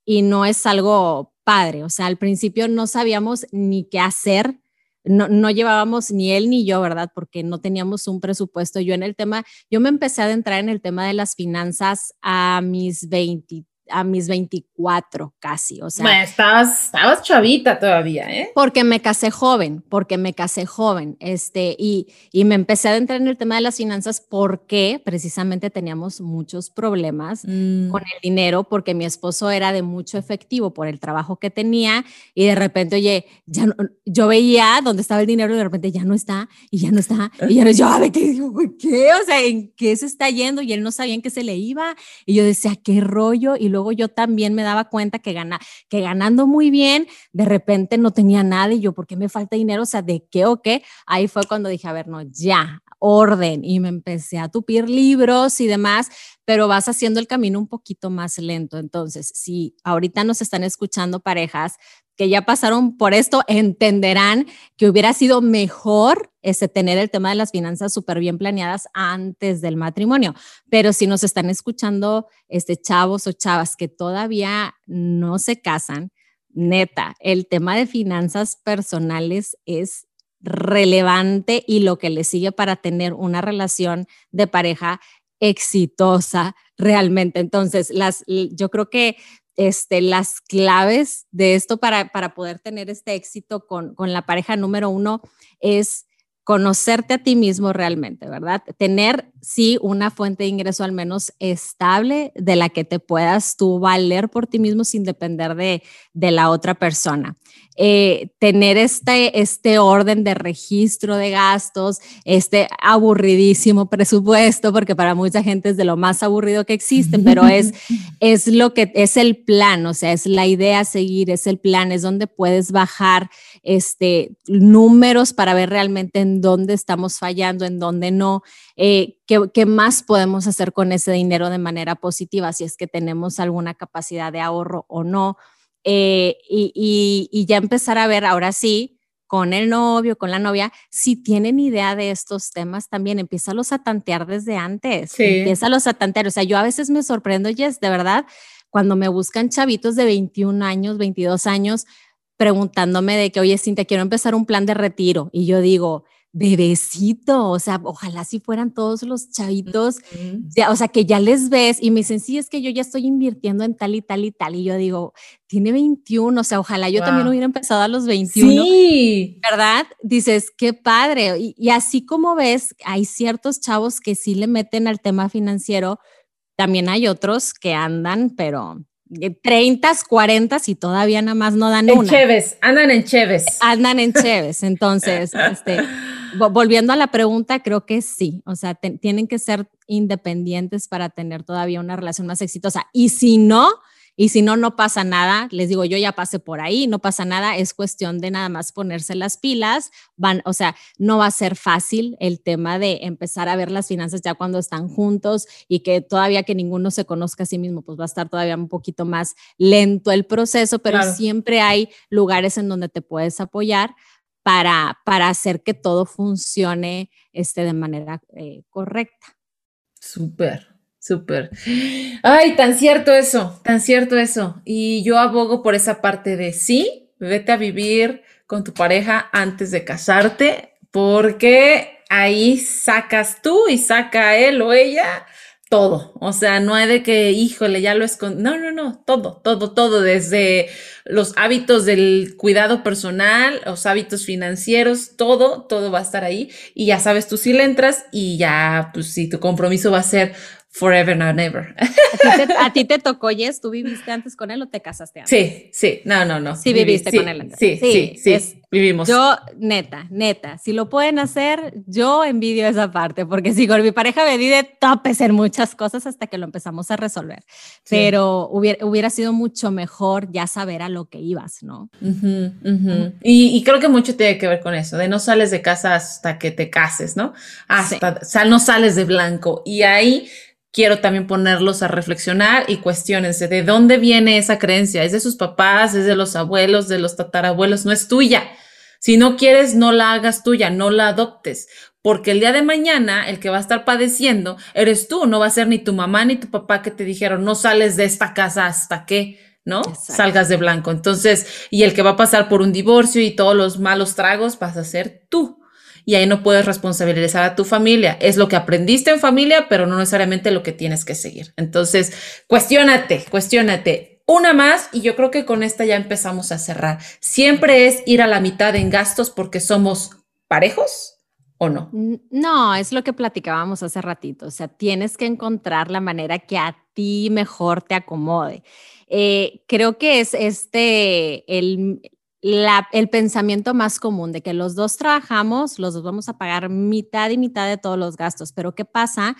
Speaker 2: y no es algo padre. O sea, al principio no sabíamos ni qué hacer. No, no, llevábamos ni él ni yo, ¿verdad? Porque no teníamos un presupuesto. Yo en el tema, yo me empecé a adentrar en el tema de las finanzas a mis 20, a mis 24 casi, o sea.
Speaker 3: Estabas, estabas chavita todavía, ¿eh?
Speaker 2: Porque me casé joven, porque me casé joven, este, y, y me empecé a adentrar en el tema de las finanzas porque precisamente teníamos muchos problemas
Speaker 3: Mm.
Speaker 2: con el dinero, porque mi esposo era de mucho efectivo por el trabajo que tenía, y de repente, oye, ya no, yo veía dónde estaba el dinero y de repente ya no está, y ya no está, y ya no, yo, a ver, ¿qué? ¿qué? O sea, ¿en qué se está yendo? Y él no sabía en qué se le iba, y yo decía, qué rollo, y luego yo también me daba cuenta que, gana, que ganando muy bien, de repente no tenía nada, y yo, ¿por qué me falta dinero? O sea, ¿de qué o qué? Ahí fue cuando dije, a ver, no, ya, orden, y me empecé a tupir libros y demás, pero vas haciendo el camino un poquito más lento. Entonces, si ahorita nos están escuchando parejas que ya pasaron por esto, entenderán que hubiera sido mejor tener el tema de las finanzas súper bien planeadas antes del matrimonio. Pero si nos están escuchando este, chavos o chavas que todavía no se casan, neta, el tema de finanzas personales es relevante y lo que le sigue para tener una relación de pareja exitosa realmente. Entonces, las, yo creo que este, las claves de esto para, para poder tener este éxito con, con la pareja número uno es conocerte a ti mismo realmente, ¿verdad? Tener, sí, una fuente de ingreso al menos estable de la que te puedas tú valer por ti mismo sin depender de, de la otra persona. Eh, tener este, este orden de registro de gastos, este aburridísimo presupuesto, porque para mucha gente es de lo más aburrido que existe, pero es, *laughs* es lo que es el plan, o sea, es la idea a seguir, es el plan, es donde puedes bajar este, números para ver realmente en dónde estamos fallando, en dónde no, eh, qué, qué más podemos hacer con ese dinero de manera positiva, si es que tenemos alguna capacidad de ahorro o no. Eh, y, y, y, ya empezar a ver ahora sí con el novio, con la novia, si tienen idea de estos temas también, empiézalos a tantear desde antes,
Speaker 3: Sí.
Speaker 2: empiézalos a tantear. O sea, yo a veces me sorprendo, Jess, de verdad, cuando me buscan chavitos de 21 años, 22 años, preguntándome de que, oye, Cintia, quiero empezar un plan de retiro. Y yo digo, bebecito, o sea, ojalá si fueran todos los chavitos, ya, o sea, que ya les ves y me dicen, sí, es que yo ya estoy invirtiendo en tal y tal y tal. Y yo digo, tiene 21, o sea, ojalá yo también hubiera empezado a los 21.
Speaker 3: Sí.
Speaker 2: ¿verdad? Dices, qué padre. Y, y así como ves, hay ciertos chavos que sí le meten al tema financiero, también hay otros que andan, pero de 30, 40 y todavía nada más no dan
Speaker 3: En
Speaker 2: una.
Speaker 3: Cheves, andan en Cheves.
Speaker 2: Andan en Cheves. *laughs* Entonces, este, volviendo a la pregunta, creo que sí. O sea, te- tienen que ser independientes para tener todavía una relación más exitosa. Y si no, y si no, no pasa nada. Les digo, yo ya pasé por ahí, no pasa nada. Es cuestión de nada más ponerse las pilas. Van, o sea, no va a ser fácil el tema de empezar a ver las finanzas ya cuando están juntos y que todavía que ninguno se conozca a sí mismo, pues va a estar todavía un poquito más lento el proceso, pero
Speaker 3: Claro.
Speaker 2: siempre hay lugares en donde te puedes apoyar para, para hacer que todo funcione este, de manera eh, correcta.
Speaker 3: Súper, súper. Ay, tan cierto eso, tan cierto eso. Y yo abogo por esa parte de sí, vete a vivir con tu pareja antes de casarte, porque ahí sacas tú y saca él o ella todo. O sea, no hay de que, híjole, ya lo escondí. No, no, no, todo, todo, todo, desde los hábitos del cuidado personal, los hábitos financieros, todo, todo va a estar ahí. Y ya sabes, tú sí le entras y ya, pues sí, tu compromiso va a ser forever and ever.
Speaker 2: ¿A ti, te, a ti te tocó, Jess? ¿Tú viviste antes con él o te casaste antes?
Speaker 3: Sí, sí, no, no, no.
Speaker 2: Sí viviste
Speaker 3: sí,
Speaker 2: con él antes.
Speaker 3: Sí,
Speaker 2: Sí,
Speaker 3: sí, sí,
Speaker 2: es-
Speaker 3: vivimos.
Speaker 2: Yo, neta, neta, si lo pueden hacer, yo envidio esa parte, porque si con mi pareja me di de topes en muchas cosas hasta que lo empezamos a resolver.
Speaker 3: Sí.
Speaker 2: Pero hubiera, hubiera sido mucho mejor ya saber a lo que ibas, ¿no?
Speaker 3: Ujú, ujú. Y, y creo que mucho tiene que ver con eso, de no sales de casa hasta que te cases, ¿no? Hasta, o sea, no sales de blanco. Y ahí quiero también ponerlos a reflexionar y cuestionense de dónde viene esa creencia. ¿Es de sus papás? ¿Es de los abuelos? ¿De los tatarabuelos? No es tuya. Si no quieres, no la hagas tuya, no la adoptes. Porque el día de mañana, el que va a estar padeciendo eres tú, no va a ser ni tu mamá ni tu papá que te dijeron, no sales de esta casa hasta que, ¿no?
Speaker 2: Exacto.
Speaker 3: Salgas de blanco. Entonces, y el que va a pasar por un divorcio y todos los malos tragos vas a ser tú. Y ahí no puedes responsabilizar a tu familia. Es lo que aprendiste en familia, pero no necesariamente lo que tienes que seguir. Entonces, cuestiónate, cuestiónate. Una más y yo creo que con esta ya empezamos a cerrar. Siempre es ir a la mitad en gastos porque somos parejos ¿O no?
Speaker 2: No, es lo que platicábamos hace ratito. O sea, tienes que encontrar la manera que a ti mejor te acomode. Eh, creo que es este el, el pensamiento más común de que los dos trabajamos, los dos vamos a pagar mitad y mitad de todos los gastos. Pero ¿qué pasa?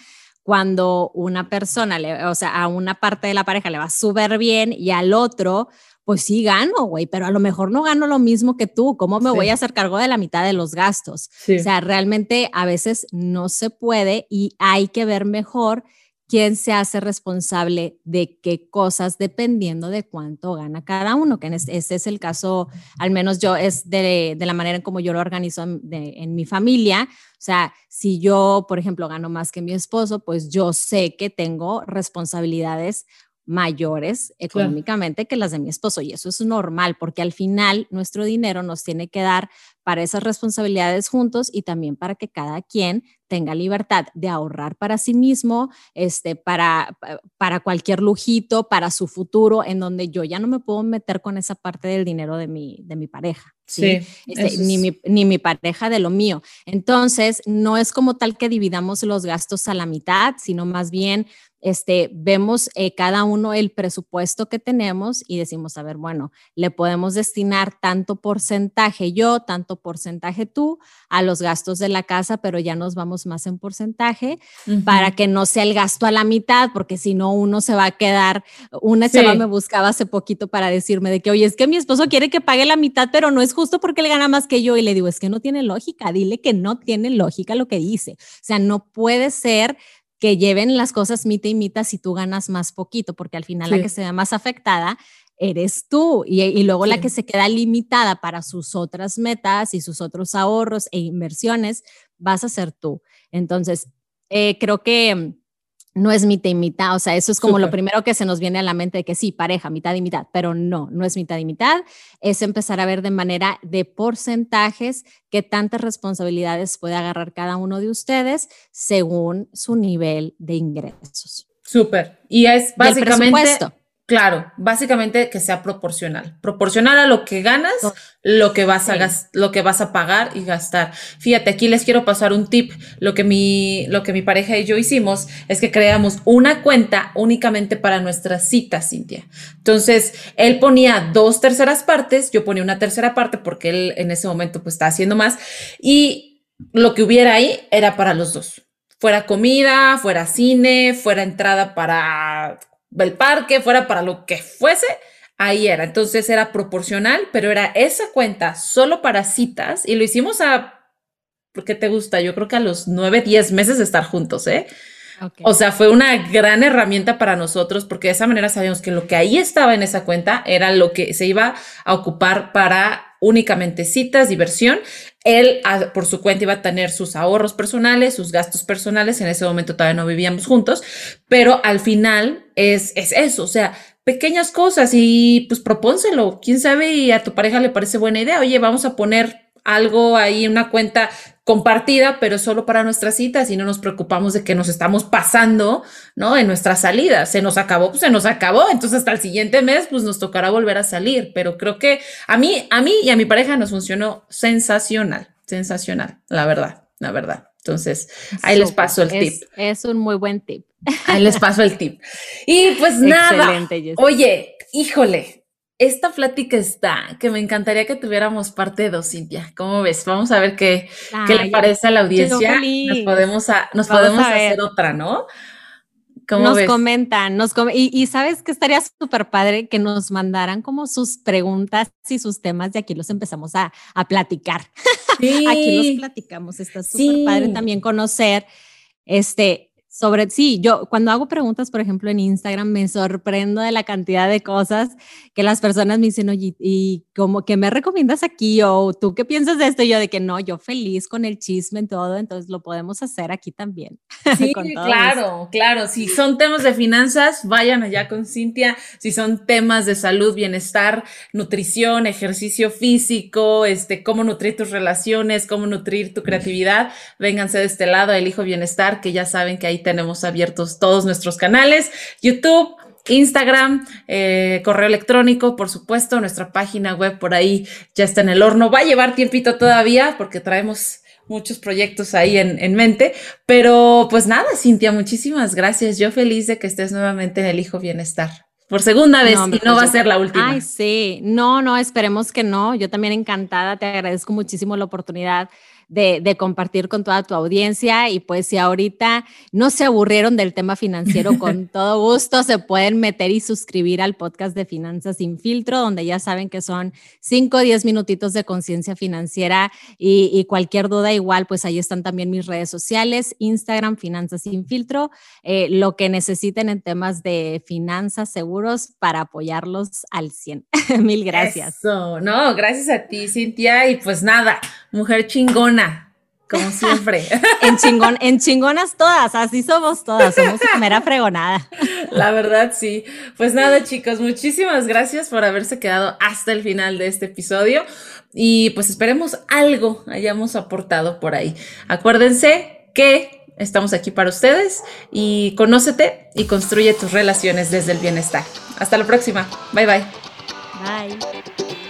Speaker 2: cuando una persona, le, o sea, a una parte de la pareja le va súper bien y al otro, pues sí gano, güey, pero a lo mejor no gano lo mismo que tú. ¿Cómo me voy a hacer cargo de la mitad de los gastos? O sea, realmente a veces no se puede y hay que ver mejor quién se hace responsable de qué cosas dependiendo de cuánto gana cada uno, que en este, es el caso, al menos yo, es de, la manera en como yo lo organizo en, en, mi familia. O sea, si yo, por ejemplo, gano más que mi esposo, pues yo sé que tengo responsabilidades mayores económicamente que las de mi esposo y eso es normal porque al final nuestro dinero nos tiene que dar para esas responsabilidades juntos y también para que cada quien tenga libertad de ahorrar para sí mismo, este, para, para cualquier lujito, para su futuro, en donde yo ya no me puedo meter con esa parte del dinero de mi, de mi pareja. ¿Sí? Este, ni, mi, ni mi pareja de lo mío. Entonces, no es como tal que dividamos los gastos a la mitad, sino más bien este, vemos eh, cada uno el presupuesto que tenemos y decimos, a ver, bueno, le podemos destinar tanto porcentaje yo, tanto porcentaje tú a los gastos de la casa, pero ya nos vamos más en porcentaje para que no sea el gasto a la mitad, porque si no uno se va a quedar, una chava me buscaba hace poquito para decirme de que, oye, es que mi esposo quiere que pague la mitad, pero no es justo porque él gana más que yo y le digo, es que no tiene lógica, dile que no tiene lógica lo que dice. O sea, no puede ser que lleven las cosas mitad y mitad si tú ganas más poquito, porque al final la que se ve más afectada eres tú y, luego la que se queda limitada para sus otras metas y sus otros ahorros e inversiones vas a ser tú. Entonces, eh, creo que no es mitad y mitad, o sea, eso es como lo primero que se nos viene a la mente de que sí, pareja, mitad y mitad, pero no, no es mitad y mitad, es empezar a ver de manera de porcentajes qué tantas responsabilidades puede agarrar cada uno de ustedes según su nivel de ingresos.
Speaker 3: Súper. Y es básicamente... Claro, básicamente que sea proporcional, proporcional a lo que ganas, lo que vas a lo que vas a pagar y gastar. Fíjate, aquí les quiero pasar un tip. Lo que mi lo que mi pareja y yo hicimos es que creamos una cuenta únicamente para nuestras citas, Cintia. Entonces, él ponía dos terceras partes, yo ponía una tercera parte porque él en ese momento pues está haciendo más y lo que hubiera ahí era para los dos. Fuera comida, fuera cine, fuera entrada para el parque, fuera para lo que fuese, ahí era. Entonces era proporcional, pero era esa cuenta solo para citas y lo hicimos a, ¿por qué te gusta? Yo creo que a los nueve, diez meses de estar juntos, ¿eh? O sea, fue una gran herramienta para nosotros porque de esa manera sabíamos que lo que ahí estaba en esa cuenta era lo que se iba a ocupar para únicamente citas, diversión. Él por su cuenta iba a tener sus ahorros personales, sus gastos personales. En ese momento todavía no vivíamos juntos, pero al final es, es eso. O sea, pequeñas cosas y pues propónselo. Quién sabe y a tu pareja le parece buena idea. Oye, vamos a poner algo ahí, una cuenta compartida, pero solo para nuestras citas y no nos preocupamos de que nos estamos pasando, ¿no? En nuestra salida. Se nos acabó, pues se nos acabó. Entonces hasta el siguiente mes, pues nos tocará volver a salir. Pero creo que a mí, a mí y a mi pareja nos funcionó sensacional, sensacional, la verdad, la verdad. Entonces, ahí les paso el tip.
Speaker 2: Es un muy buen tip.
Speaker 3: Ahí les paso el tip. Y pues nada. Oye, híjole, esta plática está, que me encantaría que tuviéramos parte dos, Cintia. ¿Cómo ves? Vamos a ver qué, qué le parece a la audiencia. Nos podemos, nos podemos hacer otra, ¿no?
Speaker 2: nos comentan, nos y, sabes que estaría súper padre que nos mandaran como sus preguntas y sus temas y aquí los empezamos a, a platicar. *laughs* aquí los platicamos, está súper padre también conocer este, Sobre, sí, yo cuando hago preguntas, por ejemplo, en Instagram, me sorprendo de la cantidad de cosas que las personas me dicen, oye, ¿y como que me recomiendas aquí? O tú qué piensas de esto? Y yo de que no, yo feliz con el chisme en todo, entonces lo podemos hacer aquí también. *laughs*
Speaker 3: Sí, claro, claro. Si son temas de finanzas, vayan allá con Cintia. Si son temas de salud, bienestar, nutrición, ejercicio físico, este, cómo nutrir tus relaciones, cómo nutrir tu creatividad, vénganse de este lado, elijo bienestar, que ya saben que ahí tenemos abiertos todos nuestros canales, YouTube, Instagram, eh, correo electrónico, por supuesto, nuestra página web por ahí ya está en el horno. Va a llevar tiempito todavía porque traemos muchos proyectos ahí en, mente, pero pues nada, Cintia, muchísimas gracias. Yo feliz de que estés nuevamente en el Hijo Bienestar. Por segunda vez y no pues va a ser la última.
Speaker 2: Ay, sí, no, no, esperemos que no. Yo también encantada, te agradezco muchísimo la oportunidad de, compartir con toda tu audiencia. Y pues si ahorita no se aburrieron del tema financiero, *laughs* con todo gusto se pueden meter y suscribir al podcast de Finanzas sin filtro, donde ya saben que son 5 o 10 minutitos de conciencia financiera y, cualquier duda igual, pues ahí están también mis redes sociales, Instagram, Finanzas sin filtro, eh, lo que necesiten en temas de finanzas seguros para apoyarlos al 100. *laughs* Mil gracias.
Speaker 3: no, gracias a ti, Cintia. Y pues nada, mujer chingona, como siempre. *laughs*
Speaker 2: en, chingón, en chingonas todas, así somos todas, somos mera fregonada.
Speaker 3: La verdad, sí. Pues nada, chicos, muchísimas gracias por haberse quedado hasta el final de este episodio y pues esperemos algo hayamos aportado por ahí. Acuérdense que estamos aquí para ustedes y conócete y construye tus relaciones desde el bienestar. Hasta la próxima. Bye bye.
Speaker 2: Bye.